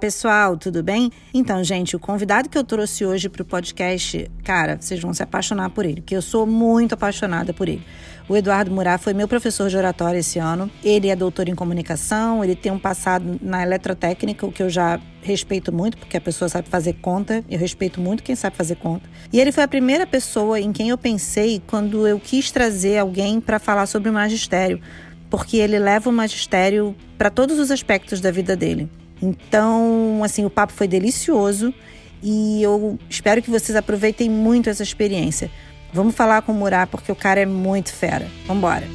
pessoal, tudo bem? Então, gente, o convidado que eu trouxe hoje para o podcast, cara, vocês vão se apaixonar por ele, porque eu sou muito apaixonada por ele. O Eduardo Murá foi meu professor de oratória esse ano. Ele é doutor em comunicação, ele tem um passado na eletrotécnica, o que eu já respeito muito, porque a pessoa sabe fazer conta. Eu respeito muito quem sabe fazer conta. E ele foi a primeira pessoa em quem eu pensei quando eu quis trazer alguém para falar sobre o magistério, porque ele leva o magistério para todos os aspectos da vida dele. Então, assim, o papo foi delicioso e eu espero que vocês aproveitem muito essa experiência. Vamos falar com o Murá porque o cara é muito fera. Vambora.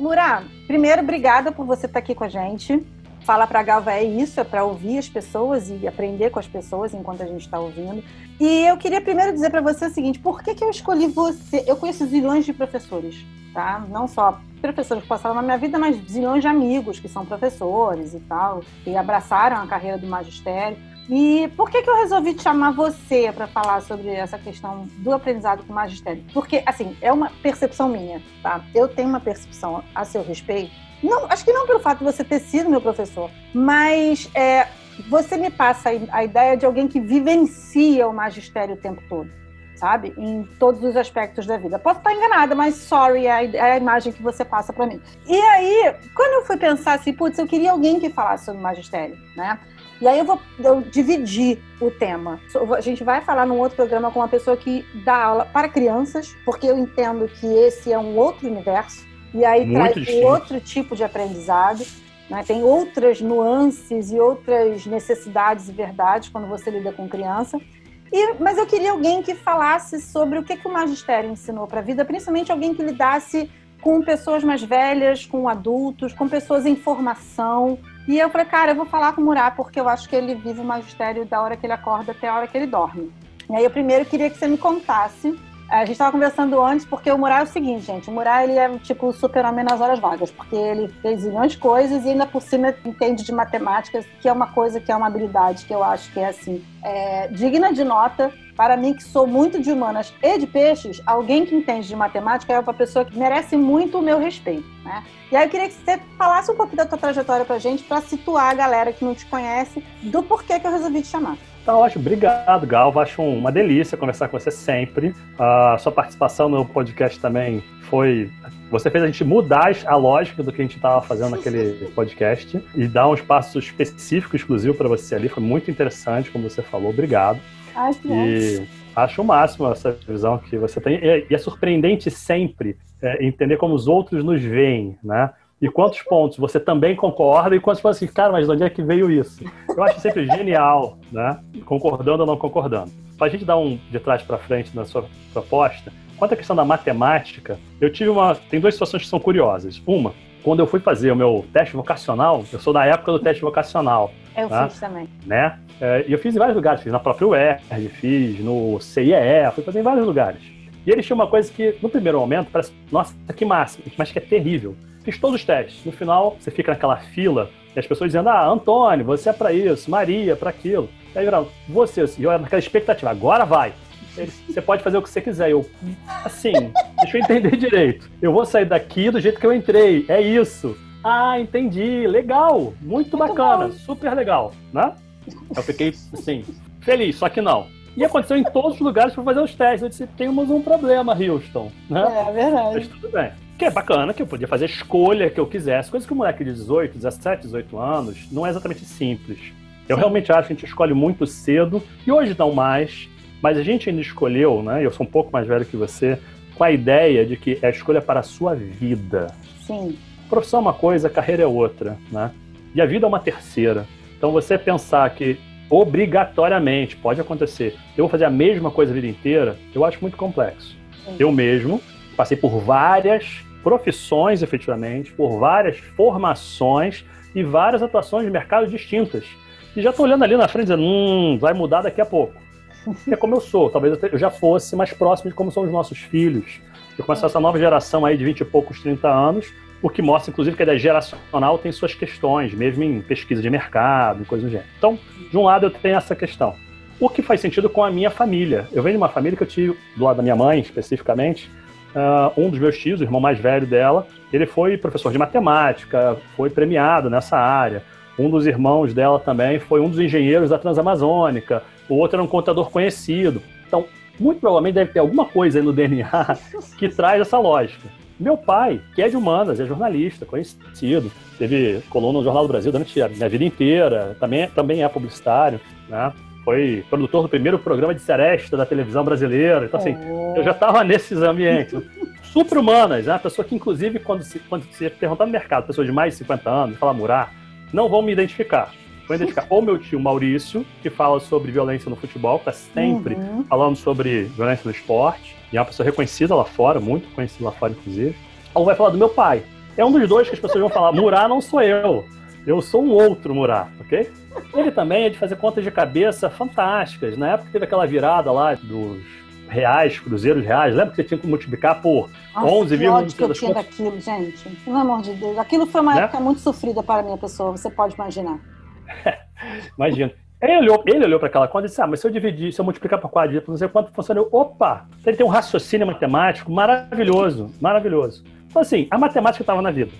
Murá, primeiro, obrigada por você estar aqui com a gente. Fala para a Galva é isso, é para ouvir as pessoas e aprender com as pessoas enquanto a gente está ouvindo. E eu queria primeiro dizer para você o seguinte: por que, que eu escolhi você? Eu conheço zilhões de professores, tá? Não só professores que passaram na minha vida, mas zilhões de amigos que são professores e tal, e abraçaram a carreira do magistério. E por que, que eu resolvi te chamar você para falar sobre essa questão do aprendizado com magistério? Porque, assim, é uma percepção minha, tá? Eu tenho uma percepção a seu respeito. Não, acho que não pelo fato de você ter sido meu professor, mas é, você me passa a ideia de alguém que vivencia o magistério o tempo todo sabe? Em todos os aspectos da vida. Posso estar enganada, mas sorry, é a, é imagem que você passa para mim. E aí, quando eu fui pensar assim, putz, eu queria alguém que falasse sobre magistério, né? E aí eu vou eu dividir o tema. A gente vai falar num outro programa com uma pessoa que dá aula para crianças, porque eu entendo que esse é um outro universo. E aí Muito traz difícil. outro tipo de aprendizado. Né? Tem outras nuances e outras necessidades e verdades quando você lida com criança. E, mas eu queria alguém que falasse sobre o que, que o magistério ensinou para a vida, principalmente alguém que lidasse com pessoas mais velhas, com adultos, com pessoas em formação. E eu falei, cara, eu vou falar com o Murá, porque eu acho que ele vive o magistério da hora que ele acorda até a hora que ele dorme. E aí eu primeiro queria que você me contasse a gente estava conversando antes, porque o Murá é o seguinte, gente. O Murá, ele é tipo o super-homem nas horas vagas, porque ele fez milhões de coisas e ainda por cima entende de matemática, que é uma coisa que é uma habilidade que eu acho que é, assim, é, digna de nota. Para mim, que sou muito de humanas e de peixes, alguém que entende de matemática é uma pessoa que merece muito o meu respeito, né? E aí eu queria que você falasse um pouco da tua trajetória pra gente, para situar a galera que não te conhece, do porquê que eu resolvi te chamar. Tá ótimo, obrigado, Gal. Acho uma delícia conversar com você sempre. A sua participação no podcast também foi. Você fez a gente mudar a lógica do que a gente estava fazendo naquele podcast e dar um espaço específico, exclusivo para você ali. Foi muito interessante, como você falou. Obrigado. Ai, que e acho o máximo essa visão que você tem. E é surpreendente sempre é, entender como os outros nos veem, né? E quantos pontos você também concorda e quantos pontos assim, cara, mas de onde é que veio isso? Eu acho sempre genial, né? Concordando ou não concordando. Para a gente dar um de trás para frente na sua proposta, quanto à questão da matemática, eu tive uma. Tem duas situações que são curiosas. Uma, quando eu fui fazer o meu teste vocacional, eu sou da época do teste vocacional. Eu né? fiz também. Né? É, e eu fiz em vários lugares, fiz na própria UERJ, fiz no CIEE, fui fazer em vários lugares. E eles tinham uma coisa que, no primeiro momento, parece, nossa, que máximo, mas que é terrível Fiz todos os testes. No final, você fica naquela fila e as pessoas dizendo: Ah, Antônio, você é para isso, Maria, para aquilo. E aí, você, e eu era naquela expectativa, agora vai. Você pode fazer o que você quiser. Eu, assim, deixa eu entender direito. Eu vou sair daqui do jeito que eu entrei. É isso. Ah, entendi. Legal. Muito, muito bacana. Bom. Super legal, né? Eu fiquei, assim, feliz, só que não. E aconteceu em todos os lugares para fazer os testes. Eu disse, temos um problema, Houston. Né? É, é verdade. Mas tudo bem. Que é bacana, que eu podia fazer a escolha que eu quisesse. Coisa que um moleque de 18, 17, 18 anos não é exatamente simples. Eu realmente acho que a gente escolhe muito cedo, e hoje não mais, mas a gente ainda escolheu, né? Eu sou um pouco mais velho que você, com a ideia de que é a escolha para a sua vida. Sim. Profissão é uma coisa, carreira é outra, né? E a vida é uma terceira. Então você pensar que obrigatoriamente pode acontecer, eu vou fazer a mesma coisa a vida inteira, eu acho muito complexo. Sim. Eu mesmo passei por várias profissões, efetivamente, por várias formações e várias atuações de mercado distintas. E já estou olhando ali na frente dizendo, hum, vai mudar daqui a pouco. É como eu sou, talvez eu já fosse mais próximo de como são os nossos filhos. Eu começo essa nova geração aí de 20 e poucos, 30 anos, o que mostra, inclusive, que a geracional tem suas questões, mesmo em pesquisa de mercado e coisas do gênero. Então, de um lado eu tenho essa questão. o que faz sentido com a minha família. Eu venho de uma família que eu tive, do lado da minha mãe especificamente, uh, um dos meus tios, o irmão mais velho dela, ele foi professor de matemática, foi premiado nessa área. Um dos irmãos dela também foi um dos engenheiros da Transamazônica, o outro era um contador conhecido. Então, muito provavelmente deve ter alguma coisa aí no DNA que traz essa lógica. Meu pai, que é de humanas, é jornalista, conhecido, teve coluna no Jornal do Brasil durante a minha vida inteira, também, também é publicitário, né? Foi produtor do primeiro programa de seresta da televisão brasileira. Então, assim, oh. eu já estava nesses ambientes. Super-humanas, né? Pessoa que, inclusive, quando se, quando se perguntar no mercado, pessoas de mais de 50 anos, falar Murá, não vão me identificar. Vou identificar ou meu tio Maurício, que fala sobre violência no futebol, está sempre uhum. falando sobre violência no esporte, e é uma pessoa reconhecida lá fora, muito conhecida lá fora, inclusive. Ou vai falar do meu pai. É um dos dois que as pessoas vão falar: Murá não sou eu. Eu sou um outro Murá, ok? Ele também é de fazer contas de cabeça fantásticas. Na época teve aquela virada lá dos reais, cruzeiros reais. Lembra que você tinha que multiplicar por Nossa, 11 que ódio que eu tinha contas? daquilo, gente. Pelo amor de Deus. Aquilo foi uma né? época muito sofrida para a minha pessoa, você pode imaginar. Imagina. Ele olhou, ele olhou para aquela conta e disse: Ah, mas se eu dividir, se eu multiplicar por 4 não sei quanto funciona. Opa! Ele tem um raciocínio matemático maravilhoso, maravilhoso. Então, assim, a matemática estava na vida.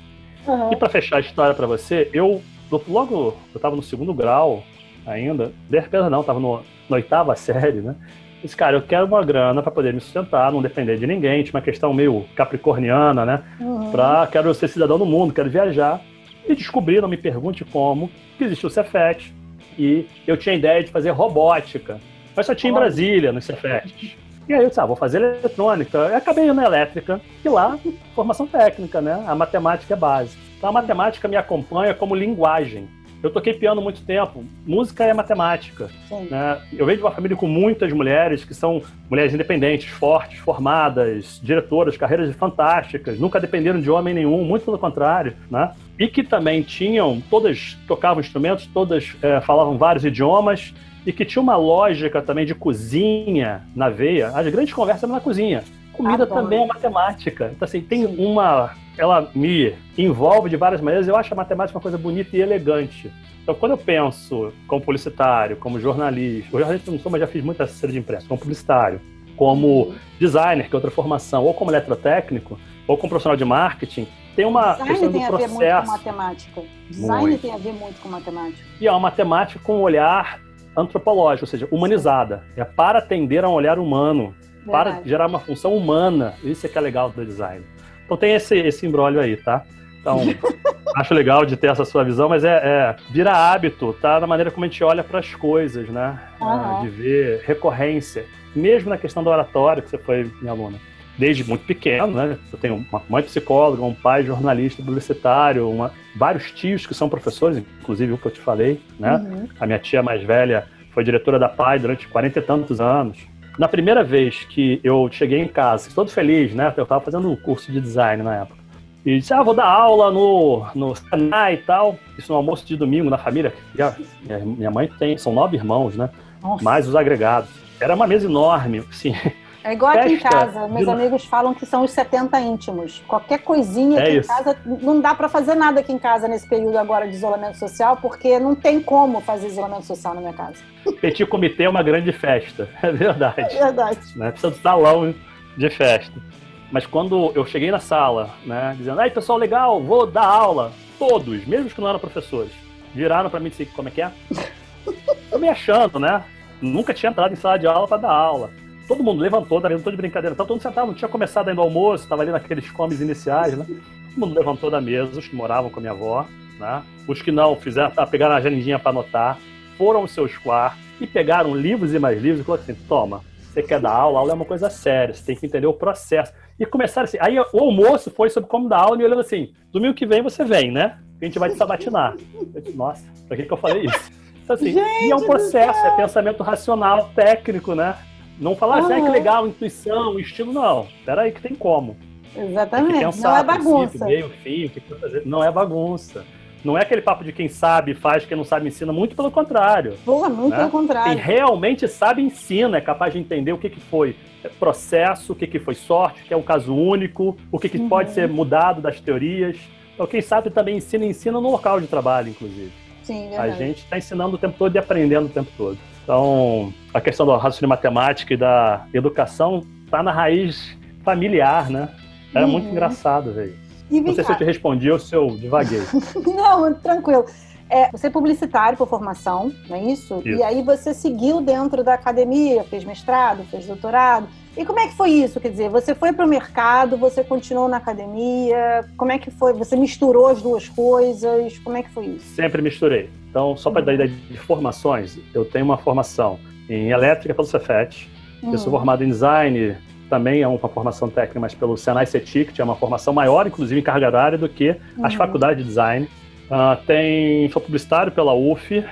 Uhum. E para fechar a história para você, eu logo eu estava no segundo grau ainda, perdão, não, estava na oitava série, né? Disse, cara, eu quero uma grana para poder me sustentar, não depender de ninguém. Tinha uma questão meio capricorniana, né? Uhum. Pra, quero ser cidadão do mundo, quero viajar. E descobri, não me pergunte como, que existiu o Cefet. E eu tinha a ideia de fazer robótica. Mas só tinha em Brasília, no Cefet. E aí eu disse, ah, vou fazer eletrônica. Eu acabei indo na elétrica, e lá, formação técnica, né? A matemática é base. Então a matemática me acompanha como linguagem. Eu toquei piano muito tempo. Música é matemática. Né? Eu venho de uma família com muitas mulheres que são mulheres independentes, fortes, formadas, diretoras, carreiras fantásticas, nunca dependeram de homem nenhum, muito pelo contrário. Né? E que também tinham, todas tocavam instrumentos, todas é, falavam vários idiomas e que tinha uma lógica também de cozinha na veia. As grandes conversas eram na cozinha. Comida Adoro. também é matemática. Então, assim, tem uma. Ela me envolve de várias maneiras. Eu acho a matemática uma coisa bonita e elegante. Então, quando eu penso como publicitário, como jornalista, jornalista não sou, mas já fiz muita assessoria de imprensa, como publicitário, como designer, que é outra formação, ou como eletrotécnico, ou como profissional de marketing, tem uma Design questão tem do processo. a ver muito com matemática. Design muito. tem a ver muito com matemática. E é uma matemática com um olhar antropológica, ou seja, humanizada. É para atender a um olhar humano, Verdade. para gerar uma função humana. Isso é que é legal do design. Então tem esse, esse embrólio aí, tá? Então, acho legal de ter essa sua visão, mas é, é vira hábito, tá? Na maneira como a gente olha para as coisas, né? Uhum. de ver recorrência. Mesmo na questão do oratório, que você foi minha aluna desde muito pequeno, né? Eu tenho uma mãe psicóloga, um pai jornalista publicitário, uma, vários tios que são professores, inclusive o que eu te falei, né? Uhum. A minha tia mais velha foi diretora da PAI durante quarenta e tantos anos. Na primeira vez que eu cheguei em casa, todo feliz, né? Eu estava fazendo um curso de design na época. E disse, ah, vou dar aula no, no Senai e tal. Isso no almoço de domingo na família. minha mãe tem, são nove irmãos, né? Nossa. Mais os agregados. Era uma mesa enorme, assim. É igual aqui em casa. Meus de... amigos falam que são os 70 íntimos. Qualquer coisinha é aqui isso. em casa, não dá para fazer nada aqui em casa nesse período agora de isolamento social, porque não tem como fazer isolamento social na minha casa. Petit Comitê é uma grande festa, é verdade. É verdade. Né? Precisa do salão de festa. Mas quando eu cheguei na sala, né, dizendo, ai pessoal, legal, vou dar aula, todos, mesmo que não eram professores, viraram para mim e disseram, como é que é? Eu me achando, né? Nunca tinha entrado em sala de aula para dar aula todo mundo levantou, não tô de brincadeira, tá todo mundo sentado, não tinha começado ainda o almoço, estava ali naqueles comes iniciais, né? Todo mundo levantou da mesa, os que moravam com a minha avó, né? Os que não fizeram, tá, pegaram a agendinha para anotar, foram aos seus quartos e pegaram livros e mais livros e falaram assim: toma, você quer dar aula, aula é uma coisa séria, você tem que entender o processo. E começaram assim. Aí o almoço foi sobre como dar aula, me olhando assim: domingo que vem você vem, né? A gente vai te sabatinar. Eu disse, Nossa, pra que, que eu falei isso? Então, assim, e é um processo, é pensamento racional, técnico, né? Não falar assim, ah, que legal, intuição, estilo, não. Pera aí que tem como. Exatamente. Tem pensar, não é bagunça. Meio, fim, o que fazer. Não é bagunça. Não é aquele papo de quem sabe faz, quem não sabe ensina, muito pelo contrário. Porra, muito né? pelo contrário. Quem realmente sabe ensina, é capaz de entender o que, que foi processo, o que, que foi sorte, que é um caso único, o que, que uhum. pode ser mudado das teorias. Então, quem sabe também ensina, ensina no local de trabalho, inclusive. Sim, verdade. A gente está ensinando o tempo todo e aprendendo o tempo todo. Então, a questão do raciocínio matemático e da educação está na raiz familiar, né? Era uhum. muito engraçado, velho. Não sei se eu te respondi ou se eu divaguei. Não, tranquilo. É, você é publicitário por formação, não é isso? isso? E aí você seguiu dentro da academia, fez mestrado, fez doutorado. E como é que foi isso? Quer dizer, você foi para o mercado, você continuou na academia? Como é que foi? Você misturou as duas coisas? Como é que foi isso? Sempre misturei. Então, só para dar ideia de formações, eu tenho uma formação em elétrica pelo Cefet, uhum. eu sou uhum. formado em design, também é uma formação técnica, mas pelo Senai CETIC, que é uma formação maior, inclusive em carga horária, do que uhum. as faculdades de design. Uh, tem, sou publicitário pela UF,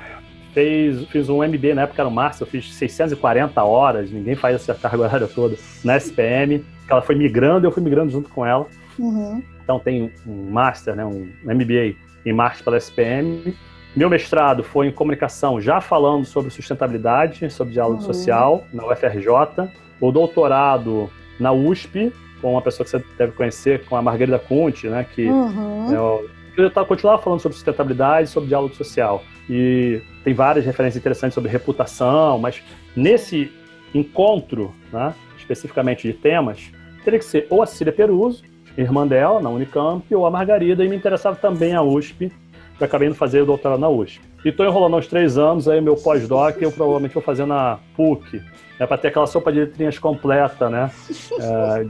fez, fiz um MBA na época era o Master, eu fiz 640 horas, ninguém faz essa carga horária toda, na SPM, que ela foi migrando e eu fui migrando junto com ela. Uhum. Então tem um Master, né, um MBA em marketing pela SPM. Meu mestrado foi em comunicação, já falando sobre sustentabilidade, sobre diálogo uhum. social, na UFRJ. O doutorado na USP, com uma pessoa que você deve conhecer, com a Margarida Conte, né, que uhum. é, eu continuava falando sobre sustentabilidade, sobre diálogo social. E tem várias referências interessantes sobre reputação, mas nesse encontro, né, especificamente de temas, teria que ser ou a Cecília Peruso, irmã dela, na Unicamp, ou a Margarida, e me interessava também a USP, eu acabei indo fazer o doutorado na USP. E estou enrolando uns três anos, aí meu pós-doc eu provavelmente vou fazer na PUC, é para ter aquela sopa de letrinhas completa, né? É,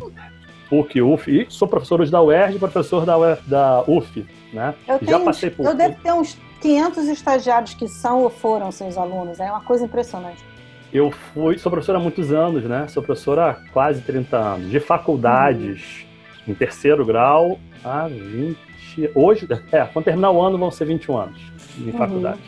PUC, UF, e sou professor da UERJ e professor da, UF, da UF, né? Eu tenho, Já passei por... Eu devo ter uns 500 estagiários que são ou foram seus alunos, é uma coisa impressionante. Eu fui, sou professor há muitos anos, né? Sou professor há quase 30 anos, de faculdades, uhum. em terceiro grau, há 20 Hoje, é, quando terminar o ano vão ser 21 anos de uhum. faculdade.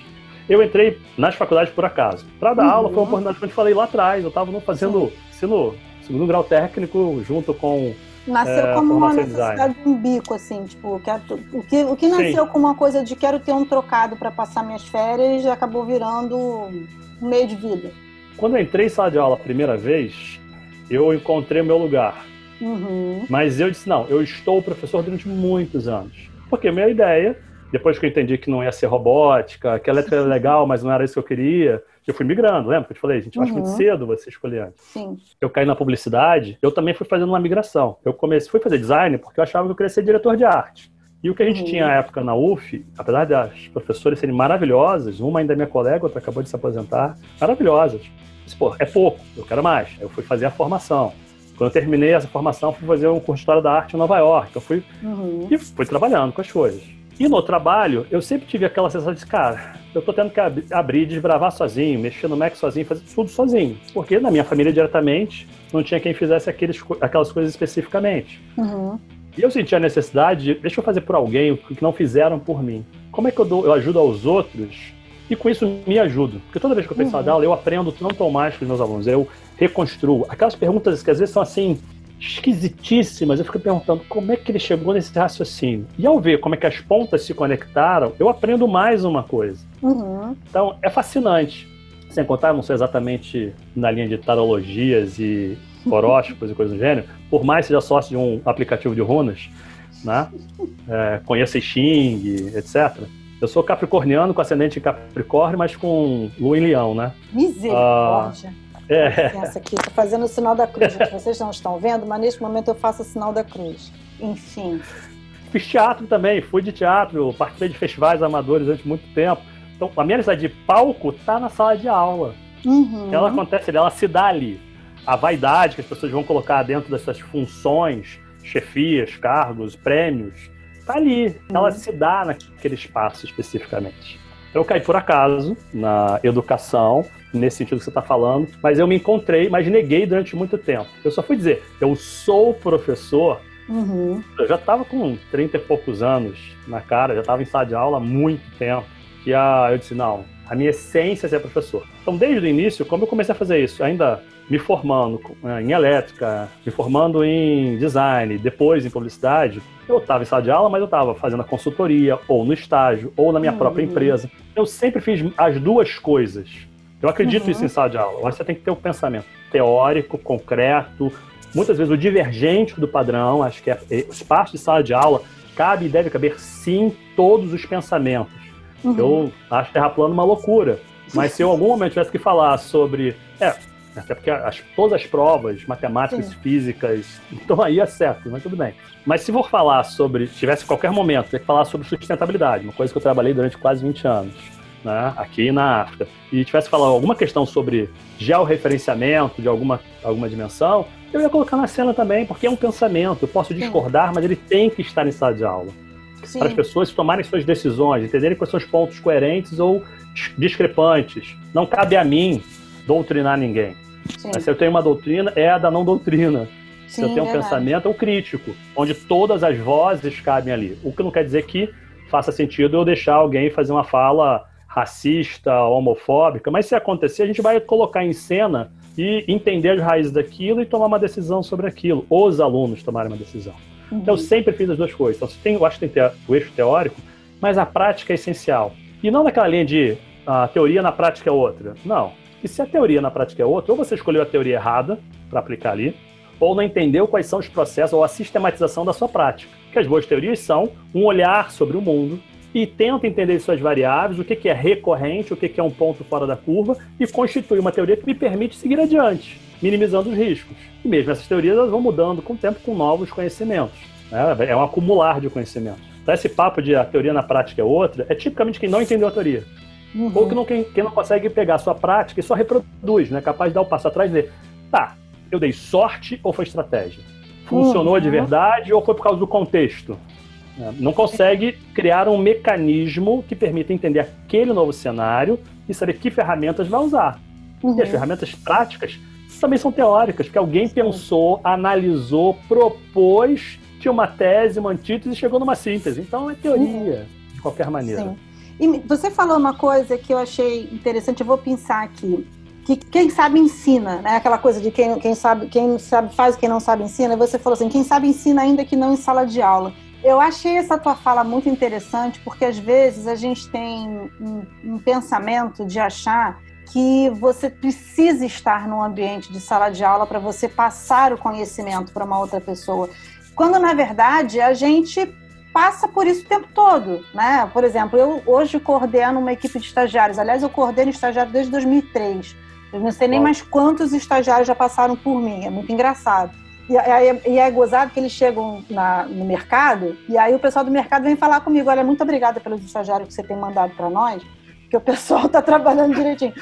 Eu entrei nas faculdades por acaso. Para dar uhum. aula foi uma oportunidade que eu falei lá atrás. Eu estava fazendo ensino segundo grau técnico junto com Nasceu é, como uma necessidade de um bico, assim, tipo, quero, o, que, o que nasceu Sim. como uma coisa de quero ter um trocado para passar minhas férias acabou virando um meio de vida. Quando eu entrei em sala de aula a primeira vez, eu encontrei o meu lugar. Uhum. Mas eu disse, não, eu estou professor durante muitos anos. Porque a minha ideia, depois que eu entendi que não ia ser robótica, que a letra era legal, mas não era isso que eu queria, eu fui migrando, lembra que eu te falei? A gente, uhum. acho muito cedo você escolher antes. Sim. Eu caí na publicidade, eu também fui fazendo uma migração. Eu comecei, fui fazer design porque eu achava que eu queria ser diretor de arte. E o que a gente uhum. tinha na época na UF, apesar das professoras serem maravilhosas, uma ainda é minha colega, outra acabou de se aposentar, maravilhosas. Mas, pô, é pouco, eu quero mais. Eu fui fazer a formação. Quando eu terminei essa formação, fui fazer um curso de História da Arte em Nova York. Eu fui, uhum. e fui trabalhando com as coisas. E no trabalho, eu sempre tive aquela sensação de, cara, eu tô tendo que ab abrir, desbravar sozinho, mexer no Mac sozinho, fazer tudo sozinho. Porque na minha família, diretamente, não tinha quem fizesse aqueles, aquelas coisas especificamente. Uhum. E eu senti a necessidade de, deixa eu fazer por alguém o que não fizeram por mim. Como é que eu, dou, eu ajudo aos outros e com isso me ajudo. Porque toda vez que eu penso uhum. na aula, eu aprendo tanto ou mais com os meus alunos. Eu reconstruo. Aquelas perguntas que às vezes são assim, esquisitíssimas, eu fico perguntando como é que ele chegou nesse raciocínio. E ao ver como é que as pontas se conectaram, eu aprendo mais uma coisa. Uhum. Então, é fascinante. Sem contar, não sei exatamente na linha de tarologias e horóscopos e coisas do gênero, por mais seja sócio de um aplicativo de runas, né? É, conheça Xing, etc. Eu sou capricorniano, com ascendente em Capricórnio, mas com lua em leão, né? Misericórdia. Ah, é. Essa aqui, estou fazendo o sinal da cruz. Vocês não estão vendo, mas neste momento eu faço o sinal da cruz. Enfim. Fiz teatro também, fui de teatro, participei de festivais amadores durante muito tempo. Então, a minha necessidade de palco está na sala de aula. Uhum. Ela acontece, ela se dá ali. A vaidade que as pessoas vão colocar dentro dessas funções, chefias, cargos, prêmios, está ali. Uhum. Ela se dá naquele espaço especificamente. Eu caí por acaso na educação, nesse sentido que você está falando, mas eu me encontrei, mas neguei durante muito tempo. Eu só fui dizer, eu sou professor. Uhum. Eu já estava com 30 e poucos anos na cara, já estava em sala de aula há muito tempo. E a, eu disse, não, a minha essência é ser professor. Então, desde o início, como eu comecei a fazer isso? Ainda me formando eh, em elétrica, me formando em design, depois em publicidade, eu estava em sala de aula, mas eu estava fazendo a consultoria, ou no estágio, ou na minha uhum. própria empresa. Eu sempre fiz as duas coisas. Eu acredito uhum. isso em sala de aula. Você tem que ter o um pensamento teórico, concreto, muitas vezes o divergente do padrão. Acho que é, é, o espaço de sala de aula cabe e deve caber sim todos os pensamentos. Uhum. Eu acho Terra plana uma loucura. Mas se eu em algum momento tivesse que falar sobre. É, até porque as, todas as provas, matemáticas, Sim. físicas, estão aí é certo, mas tudo bem. Mas se for falar sobre, tivesse qualquer momento, ter que falar sobre sustentabilidade, uma coisa que eu trabalhei durante quase 20 anos, né, aqui na África, e tivesse falar alguma questão sobre georreferenciamento de alguma, alguma dimensão, eu ia colocar na cena também, porque é um pensamento, eu posso discordar, Sim. mas ele tem que estar em sala de aula. Sim. Para as pessoas tomarem suas decisões, entenderem quais são os pontos coerentes ou discrepantes. Não cabe a mim doutrinar ninguém. Mas se eu tenho uma doutrina, é a da não doutrina. Sim, se eu tenho um verdade. pensamento, é o crítico, onde todas as vozes cabem ali. O que não quer dizer que faça sentido eu deixar alguém fazer uma fala racista, homofóbica, mas se acontecer, a gente vai colocar em cena e entender as raízes daquilo e tomar uma decisão sobre aquilo. Os alunos tomarem uma decisão. Uhum. Então, eu sempre fiz as duas coisas. Então, tem, eu acho que tem o eixo teórico, mas a prática é essencial. E não naquela linha de a teoria na prática é outra. Não. E se a teoria na prática é outra, ou você escolheu a teoria errada para aplicar ali, ou não entendeu quais são os processos ou a sistematização da sua prática. Que as boas teorias são um olhar sobre o mundo e tenta entender suas variáveis, o que, que é recorrente, o que, que é um ponto fora da curva, e constitui uma teoria que me permite seguir adiante, minimizando os riscos. E mesmo essas teorias elas vão mudando com o tempo com novos conhecimentos. Né? É um acumular de conhecimentos. Então, esse papo de a teoria na prática é outra é tipicamente quem não entendeu a teoria. Uhum. Ou que não, quem, quem, não consegue pegar a sua prática e só reproduz, né? capaz de dar o passo atrás e dizer, tá, eu dei sorte ou foi estratégia? Funcionou uhum. de verdade ou foi por causa do contexto? É, não consegue criar um mecanismo que permita entender aquele novo cenário e saber que ferramentas vai usar. Uhum. E as uhum. ferramentas práticas também são teóricas, porque alguém pensou, analisou, propôs, tinha uma tese, uma antítese e chegou numa síntese. Então é teoria, uhum. de qualquer maneira. Sim. E você falou uma coisa que eu achei interessante, eu vou pensar aqui. Que quem sabe ensina, né? Aquela coisa de quem, quem sabe, quem sabe faz, quem não sabe ensina. Você falou assim, quem sabe ensina ainda que não em sala de aula. Eu achei essa tua fala muito interessante, porque às vezes a gente tem um, um pensamento de achar que você precisa estar num ambiente de sala de aula para você passar o conhecimento para uma outra pessoa. Quando, na verdade, a gente passa por isso o tempo todo, né? Por exemplo, eu hoje coordeno uma equipe de estagiários. Aliás, eu coordeno estagiário desde 2003. Eu não sei nem mais quantos estagiários já passaram por mim. É muito engraçado. E, e, e é gozado que eles chegam na, no mercado e aí o pessoal do mercado vem falar comigo: olha, muito obrigada pelos estagiários que você tem mandado para nós, que o pessoal está trabalhando direitinho.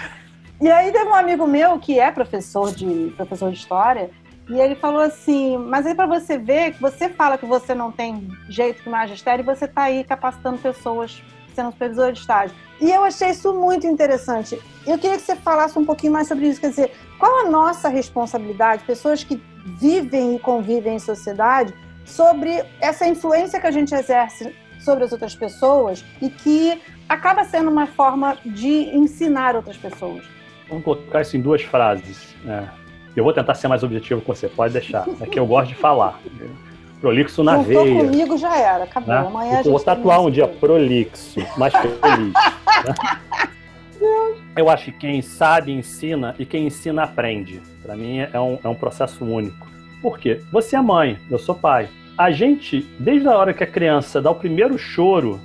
E aí teve um amigo meu que é professor de professor de história e ele falou assim: mas aí para você ver que você fala que você não tem jeito para magistério e você está aí capacitando pessoas sendo supervisor de estágio. E eu achei isso muito interessante. Eu queria que você falasse um pouquinho mais sobre isso. Quer dizer, qual a nossa responsabilidade, pessoas que vivem e convivem em sociedade, sobre essa influência que a gente exerce sobre as outras pessoas e que acaba sendo uma forma de ensinar outras pessoas. Vamos colocar isso em duas frases. Né? Eu vou tentar ser mais objetivo com você, pode deixar. É que eu gosto de falar. Prolixo na Juntou veia. comigo já era, acabou. Né? Amanhã eu vou tatuar um dia prolixo, mais feliz. né? Eu acho que quem sabe ensina e quem ensina aprende. Para mim é um, é um processo único. Por quê? Você é mãe, eu sou pai. A gente, desde a hora que a criança dá o primeiro choro,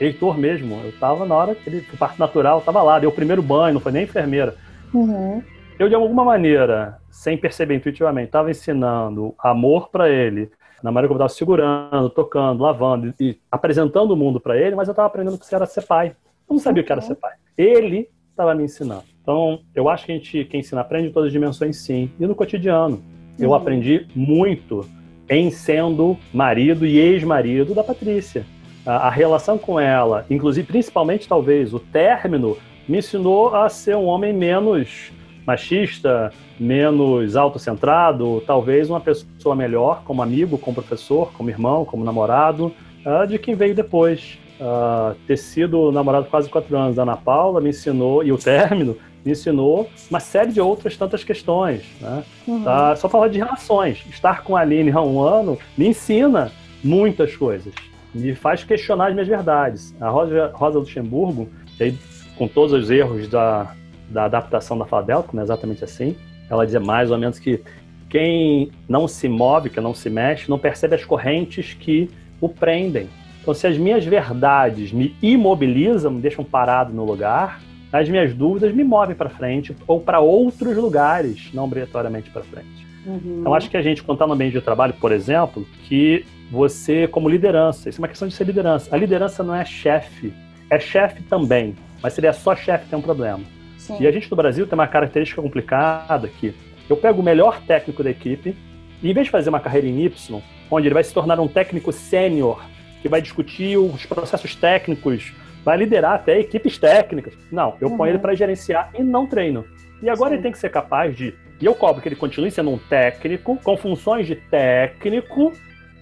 Heitor mesmo, eu estava na hora que ele, o parto natural, estava lá, deu o primeiro banho, não foi nem enfermeira. Uhum. Eu, de alguma maneira, sem perceber intuitivamente, estava ensinando amor para ele, na maneira como eu estava segurando, tocando, lavando e, apresentando o mundo para ele, mas eu estava aprendendo o que era ser pai. Eu não sabia o que era ser pai. Ele estava me ensinando. Então, eu acho que a gente, quem ensina aprende em todas as dimensões, sim. E no cotidiano. Eu uhum. aprendi muito em sendo marido e ex-marido da Patrícia. A, a, relação com ela, inclusive, principalmente, talvez, o término, me ensinou a ser um homem menos machista, menos autocentrado, talvez uma pessoa melhor, como amigo, como professor, como irmão, como namorado, uh, de quem veio depois. Uh, ter sido namorado quase quatro anos da Ana Paula me ensinou, e o término me ensinou uma série de outras tantas questões. Né? Uhum. Tá? Só falar de relações. Estar com a Aline há um ano me ensina muitas coisas. Me faz questionar as minhas verdades. A Rosa, Rosa Luxemburgo, aí, com todos os erros da, da adaptação da fala dela, como é exatamente assim, ela dizia mais ou menos que quem não se move, que não se mexe, não percebe as correntes que o prendem. Então, se as minhas verdades me imobilizam, me deixam parado no lugar, as minhas dúvidas me movem para frente ou para outros lugares, não obrigatoriamente para frente. Uhum. Então, acho que a gente, quando está no ambiente de trabalho, por exemplo, que você, como liderança, isso é uma questão de ser liderança. A liderança não é chefe, é chefe também, mas se ele é só chefe, tem um problema. Sim. E a gente no Brasil tem uma característica complicada que eu pego o melhor técnico da equipe e, em vez de fazer uma carreira em Y, onde ele vai se tornar um técnico sênior, que vai discutir os processos técnicos, vai liderar até equipes técnicas. Não, eu uhum. ponho ele para gerenciar e não treino. E agora Sim. ele tem que ser capaz de. E eu cobro que ele continue sendo um técnico, com funções de técnico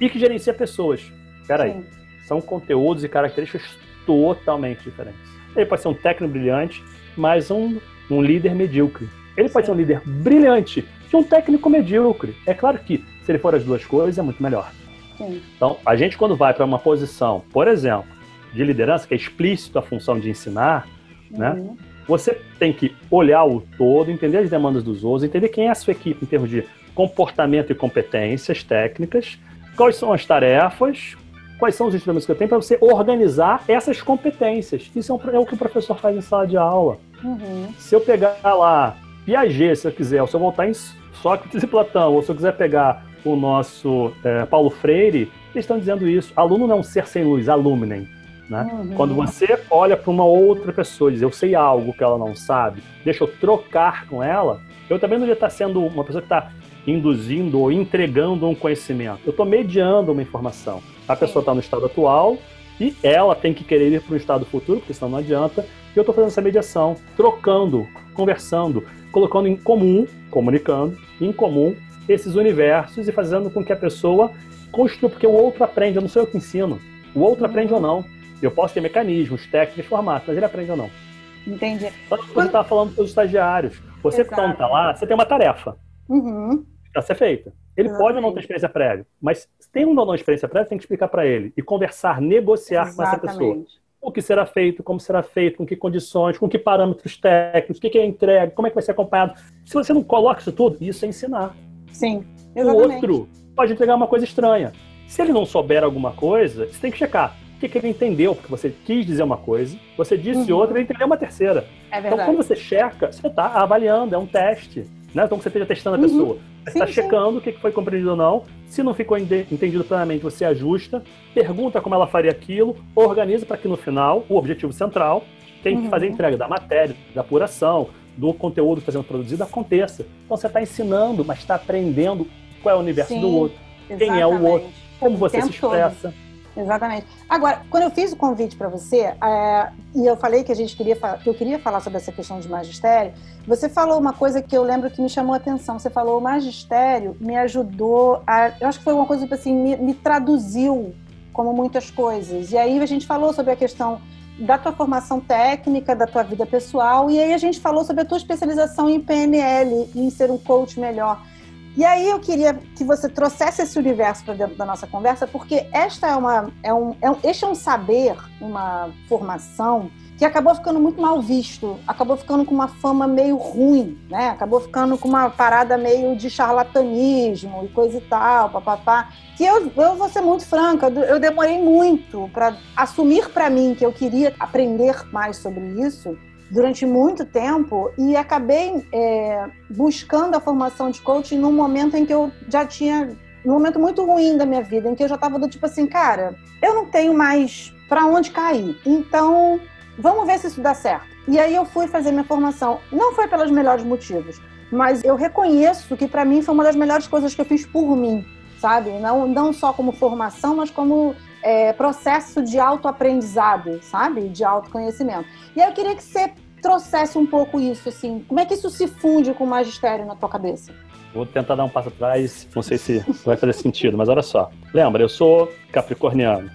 e que gerencia pessoas. Peraí. Sim. São conteúdos e características totalmente diferentes. Ele pode ser um técnico brilhante, mas um, um líder medíocre. Ele pode ser um líder brilhante e um técnico medíocre. É claro que, se ele for as duas coisas, é muito melhor. Sim. Então, a gente, quando vai para uma posição, por exemplo, de liderança, que é explícito a função de ensinar, né? uhum. né? Você tem que olhar o todo, entender as demandas dos outros, entender quem é a sua equipe em termos de comportamento e competências técnicas, quais são as tarefas, quais são os instrumentos que eu tenho para você organizar essas competências. Isso é, um, é, o que o professor faz em sala de aula. Uhum. Se eu pegar lá Piaget, se eu quiser, ou se eu voltar em Sócrates e Platão, ou se eu quiser pegar o nosso é, Paulo Freire, eles estão dizendo isso. Aluno não é um ser sem luz, alumnem. Né? Uhum. Quando você olha para uma outra pessoa e diz, eu sei algo que ela não sabe, deixa eu trocar com ela, eu também não ia estar sendo uma pessoa que está induzindo ou entregando um conhecimento. Eu estou mediando uma informação. A pessoa está no estado atual e ela tem que querer ir para um estado futuro, porque senão não adianta. E eu estou fazendo essa mediação, trocando, conversando, colocando em comum, comunicando, em comum, esses universos e fazendo com que a pessoa construa, porque o outro aprende, eu não sou eu que ensino. O outro aprende ou não. Eu posso ter mecanismos, técnicos, formatos, mas ele aprende ou não. Entendi. Então, você está falando para os estagiários. Você Exato. que está lá, você tem uma tarefa. Uhum. Para ser feita. Ele Exatamente. pode ou não ter experiência prévia, mas tem um ou não experiência prévia, tem que explicar para ele e conversar, negociar Exatamente. com essa pessoa. O que será feito, como será feito, com que condições, com que parâmetros técnicos, o que é entrega, como é que vai ser acompanhado. Se você não coloca isso tudo, isso é ensinar. Sim. Exatamente. O outro pode entregar uma coisa estranha. Se ele não souber alguma coisa, você tem que checar que, que ele entendeu, porque você quis dizer uma coisa, você disse uhum. outra, ele entendeu uma terceira. É então, quando você checa, você está avaliando, é um teste. Né? Então, você esteja testando a uhum. pessoa. Você está checando o que foi compreendido ou não. Se não ficou entendido plenamente, você ajusta, pergunta como ela faria aquilo, organiza para que no final, o objetivo central, tem que uhum. fazer a entrega da matéria, da apuração, do conteúdo que está sendo produzido, aconteça. Então, você está ensinando, mas está aprendendo qual é o universo Sim, do outro, quem é o outro, como você se expressa. Todo. Exatamente. Agora, quando eu fiz o convite para você, é, e eu falei que a gente queria que eu queria falar sobre essa questão de magistério, você falou uma coisa que eu lembro que me chamou a atenção. Você falou o magistério me ajudou a, eu acho que foi uma coisa tipo assim, me, me traduziu como muitas coisas. E aí a gente falou sobre a questão da tua formação técnica, da tua vida pessoal, e aí a gente falou sobre a tua especialização em PNL, em ser um coach melhor. E aí eu queria que você trouxesse esse universo para dentro da nossa conversa, porque esta é uma, é um, é um, este é um saber, uma formação que acabou ficando muito mal visto, acabou ficando com uma fama meio ruim, né? Acabou ficando com uma parada meio de charlatanismo e coisa e tal, papapá. Que eu, eu vou ser muito franca, eu demorei muito para assumir para mim que eu queria aprender mais sobre isso durante muito tempo e acabei é, buscando a formação de coaching num momento em que eu já tinha num momento muito ruim da minha vida, em que eu já estava do tipo assim, cara, eu não tenho mais para onde cair. Então, vamos ver se isso dá certo. E aí eu fui fazer minha formação. Não foi pelos melhores motivos, mas eu reconheço que para mim foi uma das melhores coisas que eu fiz por mim, sabe? Não, não só como formação, mas como é, processo de autoaprendizado, sabe? De autoconhecimento. E aí eu queria que você trouxesse um pouco isso, assim. Como é que isso se funde com o magistério na tua cabeça? Vou tentar dar um passo atrás, não sei se vai fazer sentido, mas olha só. Lembra, eu sou capricorniano,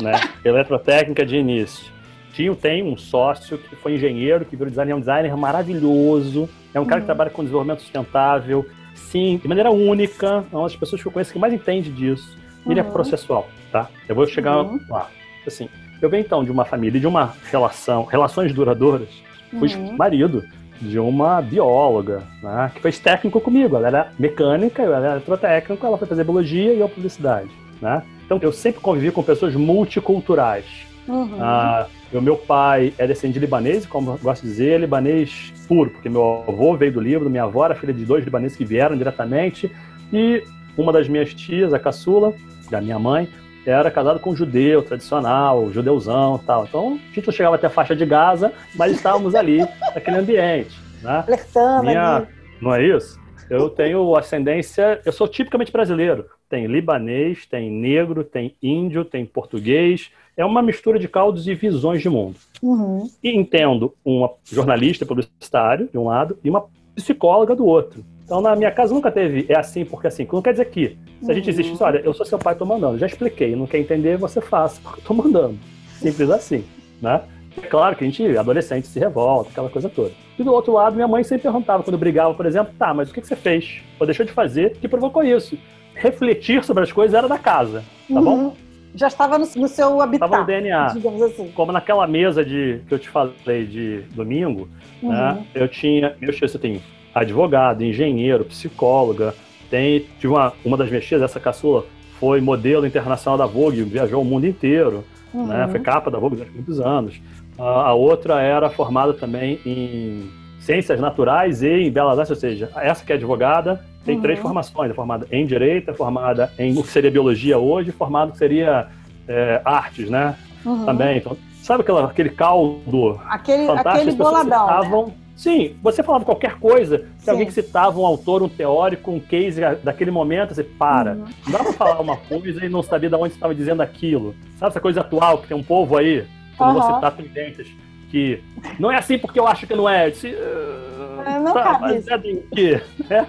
né? Eletrotécnica de início. Tinha, tem um sócio que foi engenheiro, que virou designer, é um designer maravilhoso, é um cara uhum. que trabalha com desenvolvimento sustentável, sim, de maneira única, é uma das pessoas que eu conheço que mais entende disso. Ele é uhum. processual, tá? Eu vou chegar uhum. lá. Assim, eu venho então de uma família, de uma relação, relações duradouras, Fui uhum. marido de uma bióloga, né, que fez técnico comigo. Ela era mecânica, eu era eletrotécnico, ela foi fazer biologia e eu publicidade. Né? Então eu sempre convivi com pessoas multiculturais. Uhum. Ah, O meu pai é descendente de libanês, como eu gosto de dizer, libanês puro, porque meu avô veio do Líbano, minha avó era filha de dois libaneses que vieram diretamente, e uma das minhas tias, a caçula, da minha mãe, era casado com um judeu tradicional, judeuzão tal. Então, a gente não chegava até a faixa de Gaza, mas estávamos ali, naquele ambiente. Né? Flertando Minha... ali. Não é isso? Eu tenho ascendência, eu sou tipicamente brasileiro. Tem libanês, tem negro, tem índio, tem português. É uma mistura de caldos e visões de mundo. Uhum. E entendo uma jornalista publicitário, de um lado, e uma psicóloga do outro. Então, na minha casa nunca teve é assim porque assim. Não quer dizer que, se a gente Uhum. existe, olha, eu sou seu pai, tô mandando. Já expliquei, não quer entender, você faça, porque eu tô mandando. Simples assim, né? É claro que a gente, adolescente, se revolta, aquela coisa toda. E do outro lado, minha mãe sempre perguntava, quando brigava, por exemplo, tá, mas o que que você fez? Ou deixou de fazer que provocou isso? Refletir sobre as coisas era da casa, tá bom? Uhum. Já estava no, no seu habitat, Tava no DNA. digamos assim. Como naquela mesa de que eu te falei de domingo, Uhum. né? Eu tinha, meus tios, eu tenho advogado, engenheiro, psicóloga, tem, tive uma, uma das minhas tias, essa caçula, foi modelo internacional da Vogue, viajou o mundo inteiro, Uhum. né? Foi capa da Vogue durante muitos anos. A, a outra era formada também em ciências naturais e em belas artes, ou seja, essa que é advogada tem Uhum. três formações, é formada em direito, é formada em o que seria biologia hoje, formada que seria é, artes, né? Uhum. Também. Então, sabe aquela, aquele caldo Aquele, fantástico, aquele boladão. né? Sim, você falava qualquer coisa, se Sim. alguém que citava um autor, um teórico, um case daquele momento, você para. Uhum. Não dá pra falar uma coisa e não saber de onde você estava dizendo aquilo. Sabe essa coisa atual que tem um povo aí, que eu não vou citar tendentes, que não é assim porque eu acho que não é. "Ah, É, não tá, cabe mas isso." é do quê? É?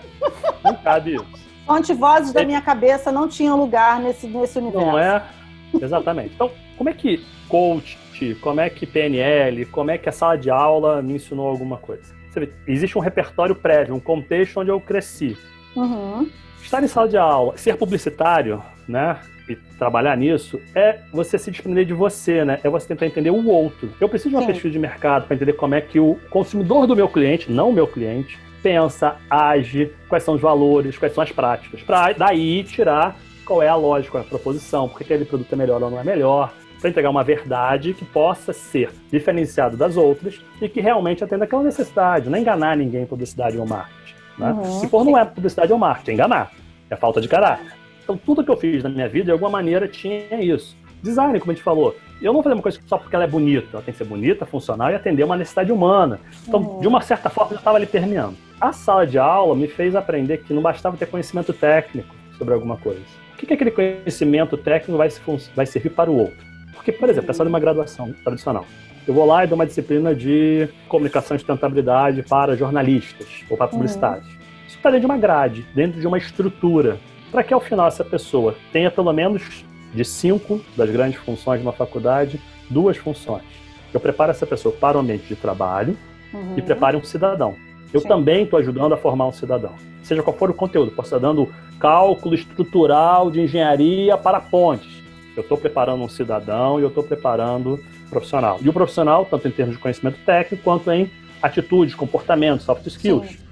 Não cabe isso. Fonte vozes da minha cabeça não tinham lugar nesse, nesse universo. Não é? Exatamente. Então, como é que coach, como é que PNL, como é que a sala de aula me ensinou alguma coisa? Vê, existe um repertório prévio, um contexto onde eu cresci. Uhum. Estar em sala de aula, ser publicitário, né? E trabalhar nisso é você se desprender de você, né? É você tentar entender o outro. Eu preciso de uma Sim. pesquisa de mercado para entender como é que o consumidor do meu cliente, não o meu cliente, pensa, age, quais são os valores, quais são as práticas. Para daí tirar qual é a lógica, qual é a proposição, por que aquele produto é melhor ou não é melhor, para entregar uma verdade que possa ser diferenciado das outras e que realmente atenda aquela necessidade, não é enganar ninguém em publicidade ou marketing. Né? Uhum, Se for, não é publicidade ou marketing, é enganar, é falta de caráter. Então, tudo que eu fiz na minha vida, de alguma maneira, tinha isso. Design, como a gente falou, eu não vou fazer uma coisa só porque ela é bonita, ela tem que ser bonita, funcional e atender uma necessidade humana. Então, Uhum. de uma certa forma, eu estava ali permeando. A sala de aula me fez aprender que não bastava ter conhecimento técnico sobre alguma coisa. O que, que aquele conhecimento técnico vai, se vai servir para o outro? Porque, por exemplo, pensando em uma graduação tradicional, eu vou lá e dou uma disciplina de comunicação e sustentabilidade para jornalistas ou para publicidade. Isso está dentro de uma grade, dentro de uma estrutura, para que ao final essa pessoa tenha pelo menos de cinco das grandes funções de uma faculdade, duas funções. Eu preparo essa pessoa para o ambiente de trabalho Uhum. e prepare um cidadão. Eu Sim. também estou ajudando a formar um cidadão. Seja qual for o conteúdo, posso estar dando cálculo estrutural de engenharia para pontes. Eu estou preparando um cidadão e eu estou preparando um profissional. E o profissional, tanto em termos de conhecimento técnico, quanto em atitudes, comportamento, soft skills. Sim.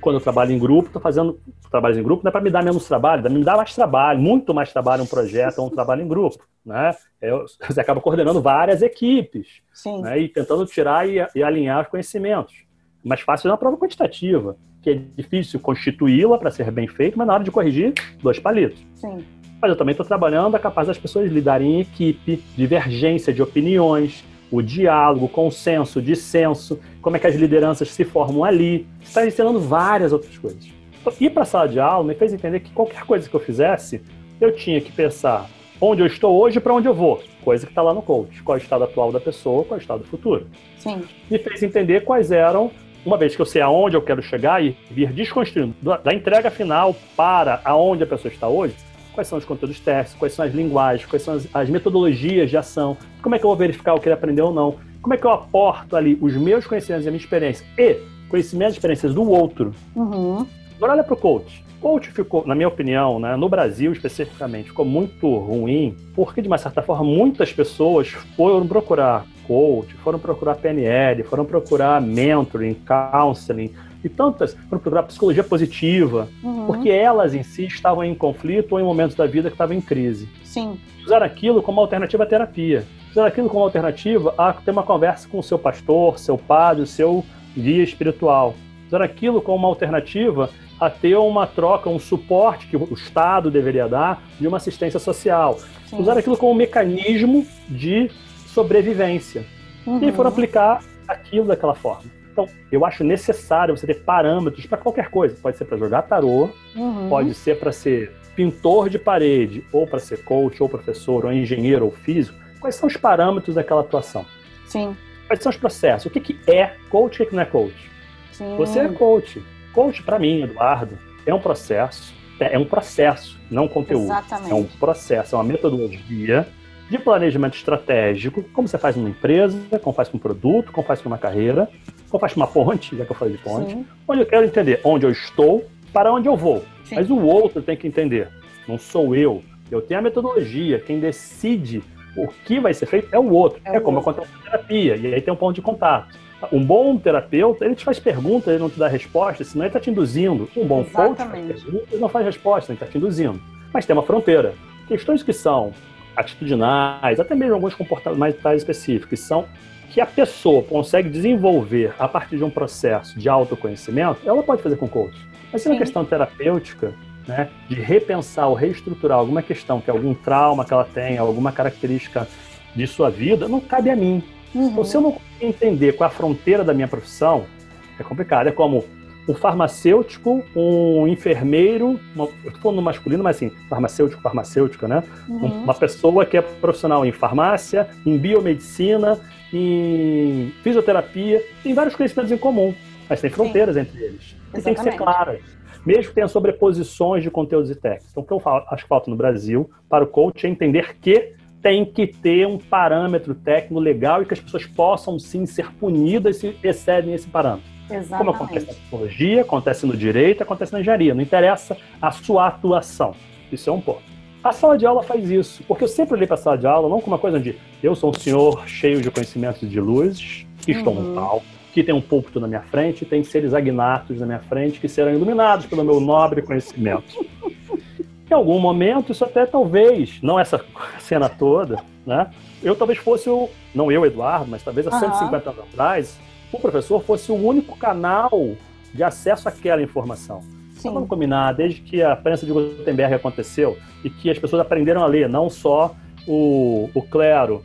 Quando eu trabalho em grupo, estou fazendo trabalhos em grupo, não é para me dar menos trabalho, me dá mais trabalho, muito mais trabalho um projeto ou um trabalho em grupo. Né? Eu, você acaba coordenando várias equipes né, e tentando tirar e, e alinhar os conhecimentos. Mais fácil é uma prova quantitativa, que é difícil constituí-la para ser bem feito, mas na hora de corrigir, dois palitos. Sim. Mas eu também estou trabalhando a capaz das pessoas lidarem em equipe, divergência de opiniões, o diálogo, consenso, dissenso, como é que as lideranças se formam ali. Está ensinando várias outras coisas. Então, ir para a sala de aula me fez entender que qualquer coisa que eu fizesse, eu tinha que pensar onde eu estou hoje e para onde eu vou. Coisa que está lá no coach. Qual é o estado atual da pessoa, qual é o estado futuro. Sim. Me fez entender quais eram, uma vez que eu sei aonde eu quero chegar e vir desconstruindo da, entrega final para aonde a pessoa está hoje, quais são os conteúdos testes, quais são as linguagens, quais são as, as metodologias de ação, como é que eu vou verificar o que ele aprendeu ou não, como é que eu aporto ali os meus conhecimentos e a minha experiência e conhecimentos e experiências do outro. Uhum. Agora olha para o coach. Coach ficou, na minha opinião, né, no Brasil especificamente, ficou muito ruim, porque de uma certa forma muitas pessoas foram procurar coach, foram procurar PNL, foram procurar mentoring, counseling, e tantas foram procurar psicologia positiva, Uhum. porque elas em si estavam em conflito ou em momentos da vida que estavam em crise. Sim. Usaram aquilo como alternativa à terapia. usar aquilo como alternativa a ter uma conversa com o seu pastor, seu padre, seu guia espiritual. Usar aquilo como uma alternativa a ter uma troca, um suporte que o Estado deveria dar de uma assistência social. Sim. Usar aquilo como um mecanismo de sobrevivência. Uhum. E for aplicar aquilo daquela forma. Então, eu acho necessário você ter parâmetros para qualquer coisa. Pode ser para jogar tarô, uhum. pode ser para ser pintor de parede, ou para ser coach, ou professor, ou engenheiro, ou físico. Quais são os parâmetros daquela atuação? Sim. Quais são os processos? O que, que é coach e o que não é coach? Sim. Você é coach. Coach, para mim, Eduardo, é um processo. É um processo, não conteúdo. Exatamente. É um processo, é uma metodologia de planejamento estratégico, como você faz numa empresa, como faz com um produto, como faz com uma carreira, como faz com uma ponte, já que eu falei de ponte, Sim. onde eu quero entender onde eu estou, para onde eu vou. Sim. Mas o outro tem que entender. Não sou eu. Eu tenho a metodologia. Quem decide o que vai ser feito é o outro. É, é como outro. acontece na terapia. E aí tem um ponto de contato. Um bom terapeuta, ele te faz perguntas, ele não te dá resposta, senão ele está te induzindo. Um bom Exatamente. coach faz perguntas, não faz resposta, ele está te induzindo. Mas tem uma fronteira. Questões que são atitudinais, até mesmo alguns comportamentos mais específicos, são que a pessoa consegue desenvolver a partir de um processo de autoconhecimento, ela pode fazer com coach. Mas se é uma questão terapêutica, né, de repensar ou reestruturar alguma questão, que é algum trauma que ela tem, alguma característica de sua vida, não cabe a mim. Uhum. Então, se eu não entender qual é a fronteira da minha profissão, é complicado. É como um farmacêutico, um enfermeiro, uma, eu estou falando no masculino, mas assim, farmacêutico, farmacêutica, né? Uhum. Uma pessoa que é profissional em farmácia, em biomedicina, em fisioterapia, tem vários conhecimentos em comum, mas tem fronteiras Sim. entre eles. E tem que ser claras. Mesmo que tenha sobreposições de conteúdos e técnicos. Então, o que eu acho que falta no Brasil para o coach é entender que tem que ter um parâmetro técnico legal e que as pessoas possam sim ser punidas se excedem esse parâmetro. Exatamente. Como acontece na psicologia, acontece no direito, acontece na engenharia. Não interessa a sua atuação. Isso é um ponto. A sala de aula faz isso, porque eu sempre olhei para a sala de aula não como uma coisa de eu sou um senhor cheio de conhecimentos de luzes, que estou no uhum. palco, que tem um púlpito na minha frente, tem seres agnatos na minha frente que serão iluminados pelo meu nobre conhecimento. em algum momento, isso até talvez, não essa cena toda, né? Eu talvez fosse o, não eu, Eduardo, mas talvez há uhum. 150 anos atrás, o professor fosse o único canal de acesso àquela informação. Sim. Vamos combinar, desde que a prensa de Gutenberg aconteceu e que as pessoas aprenderam a ler, não só o, o clero,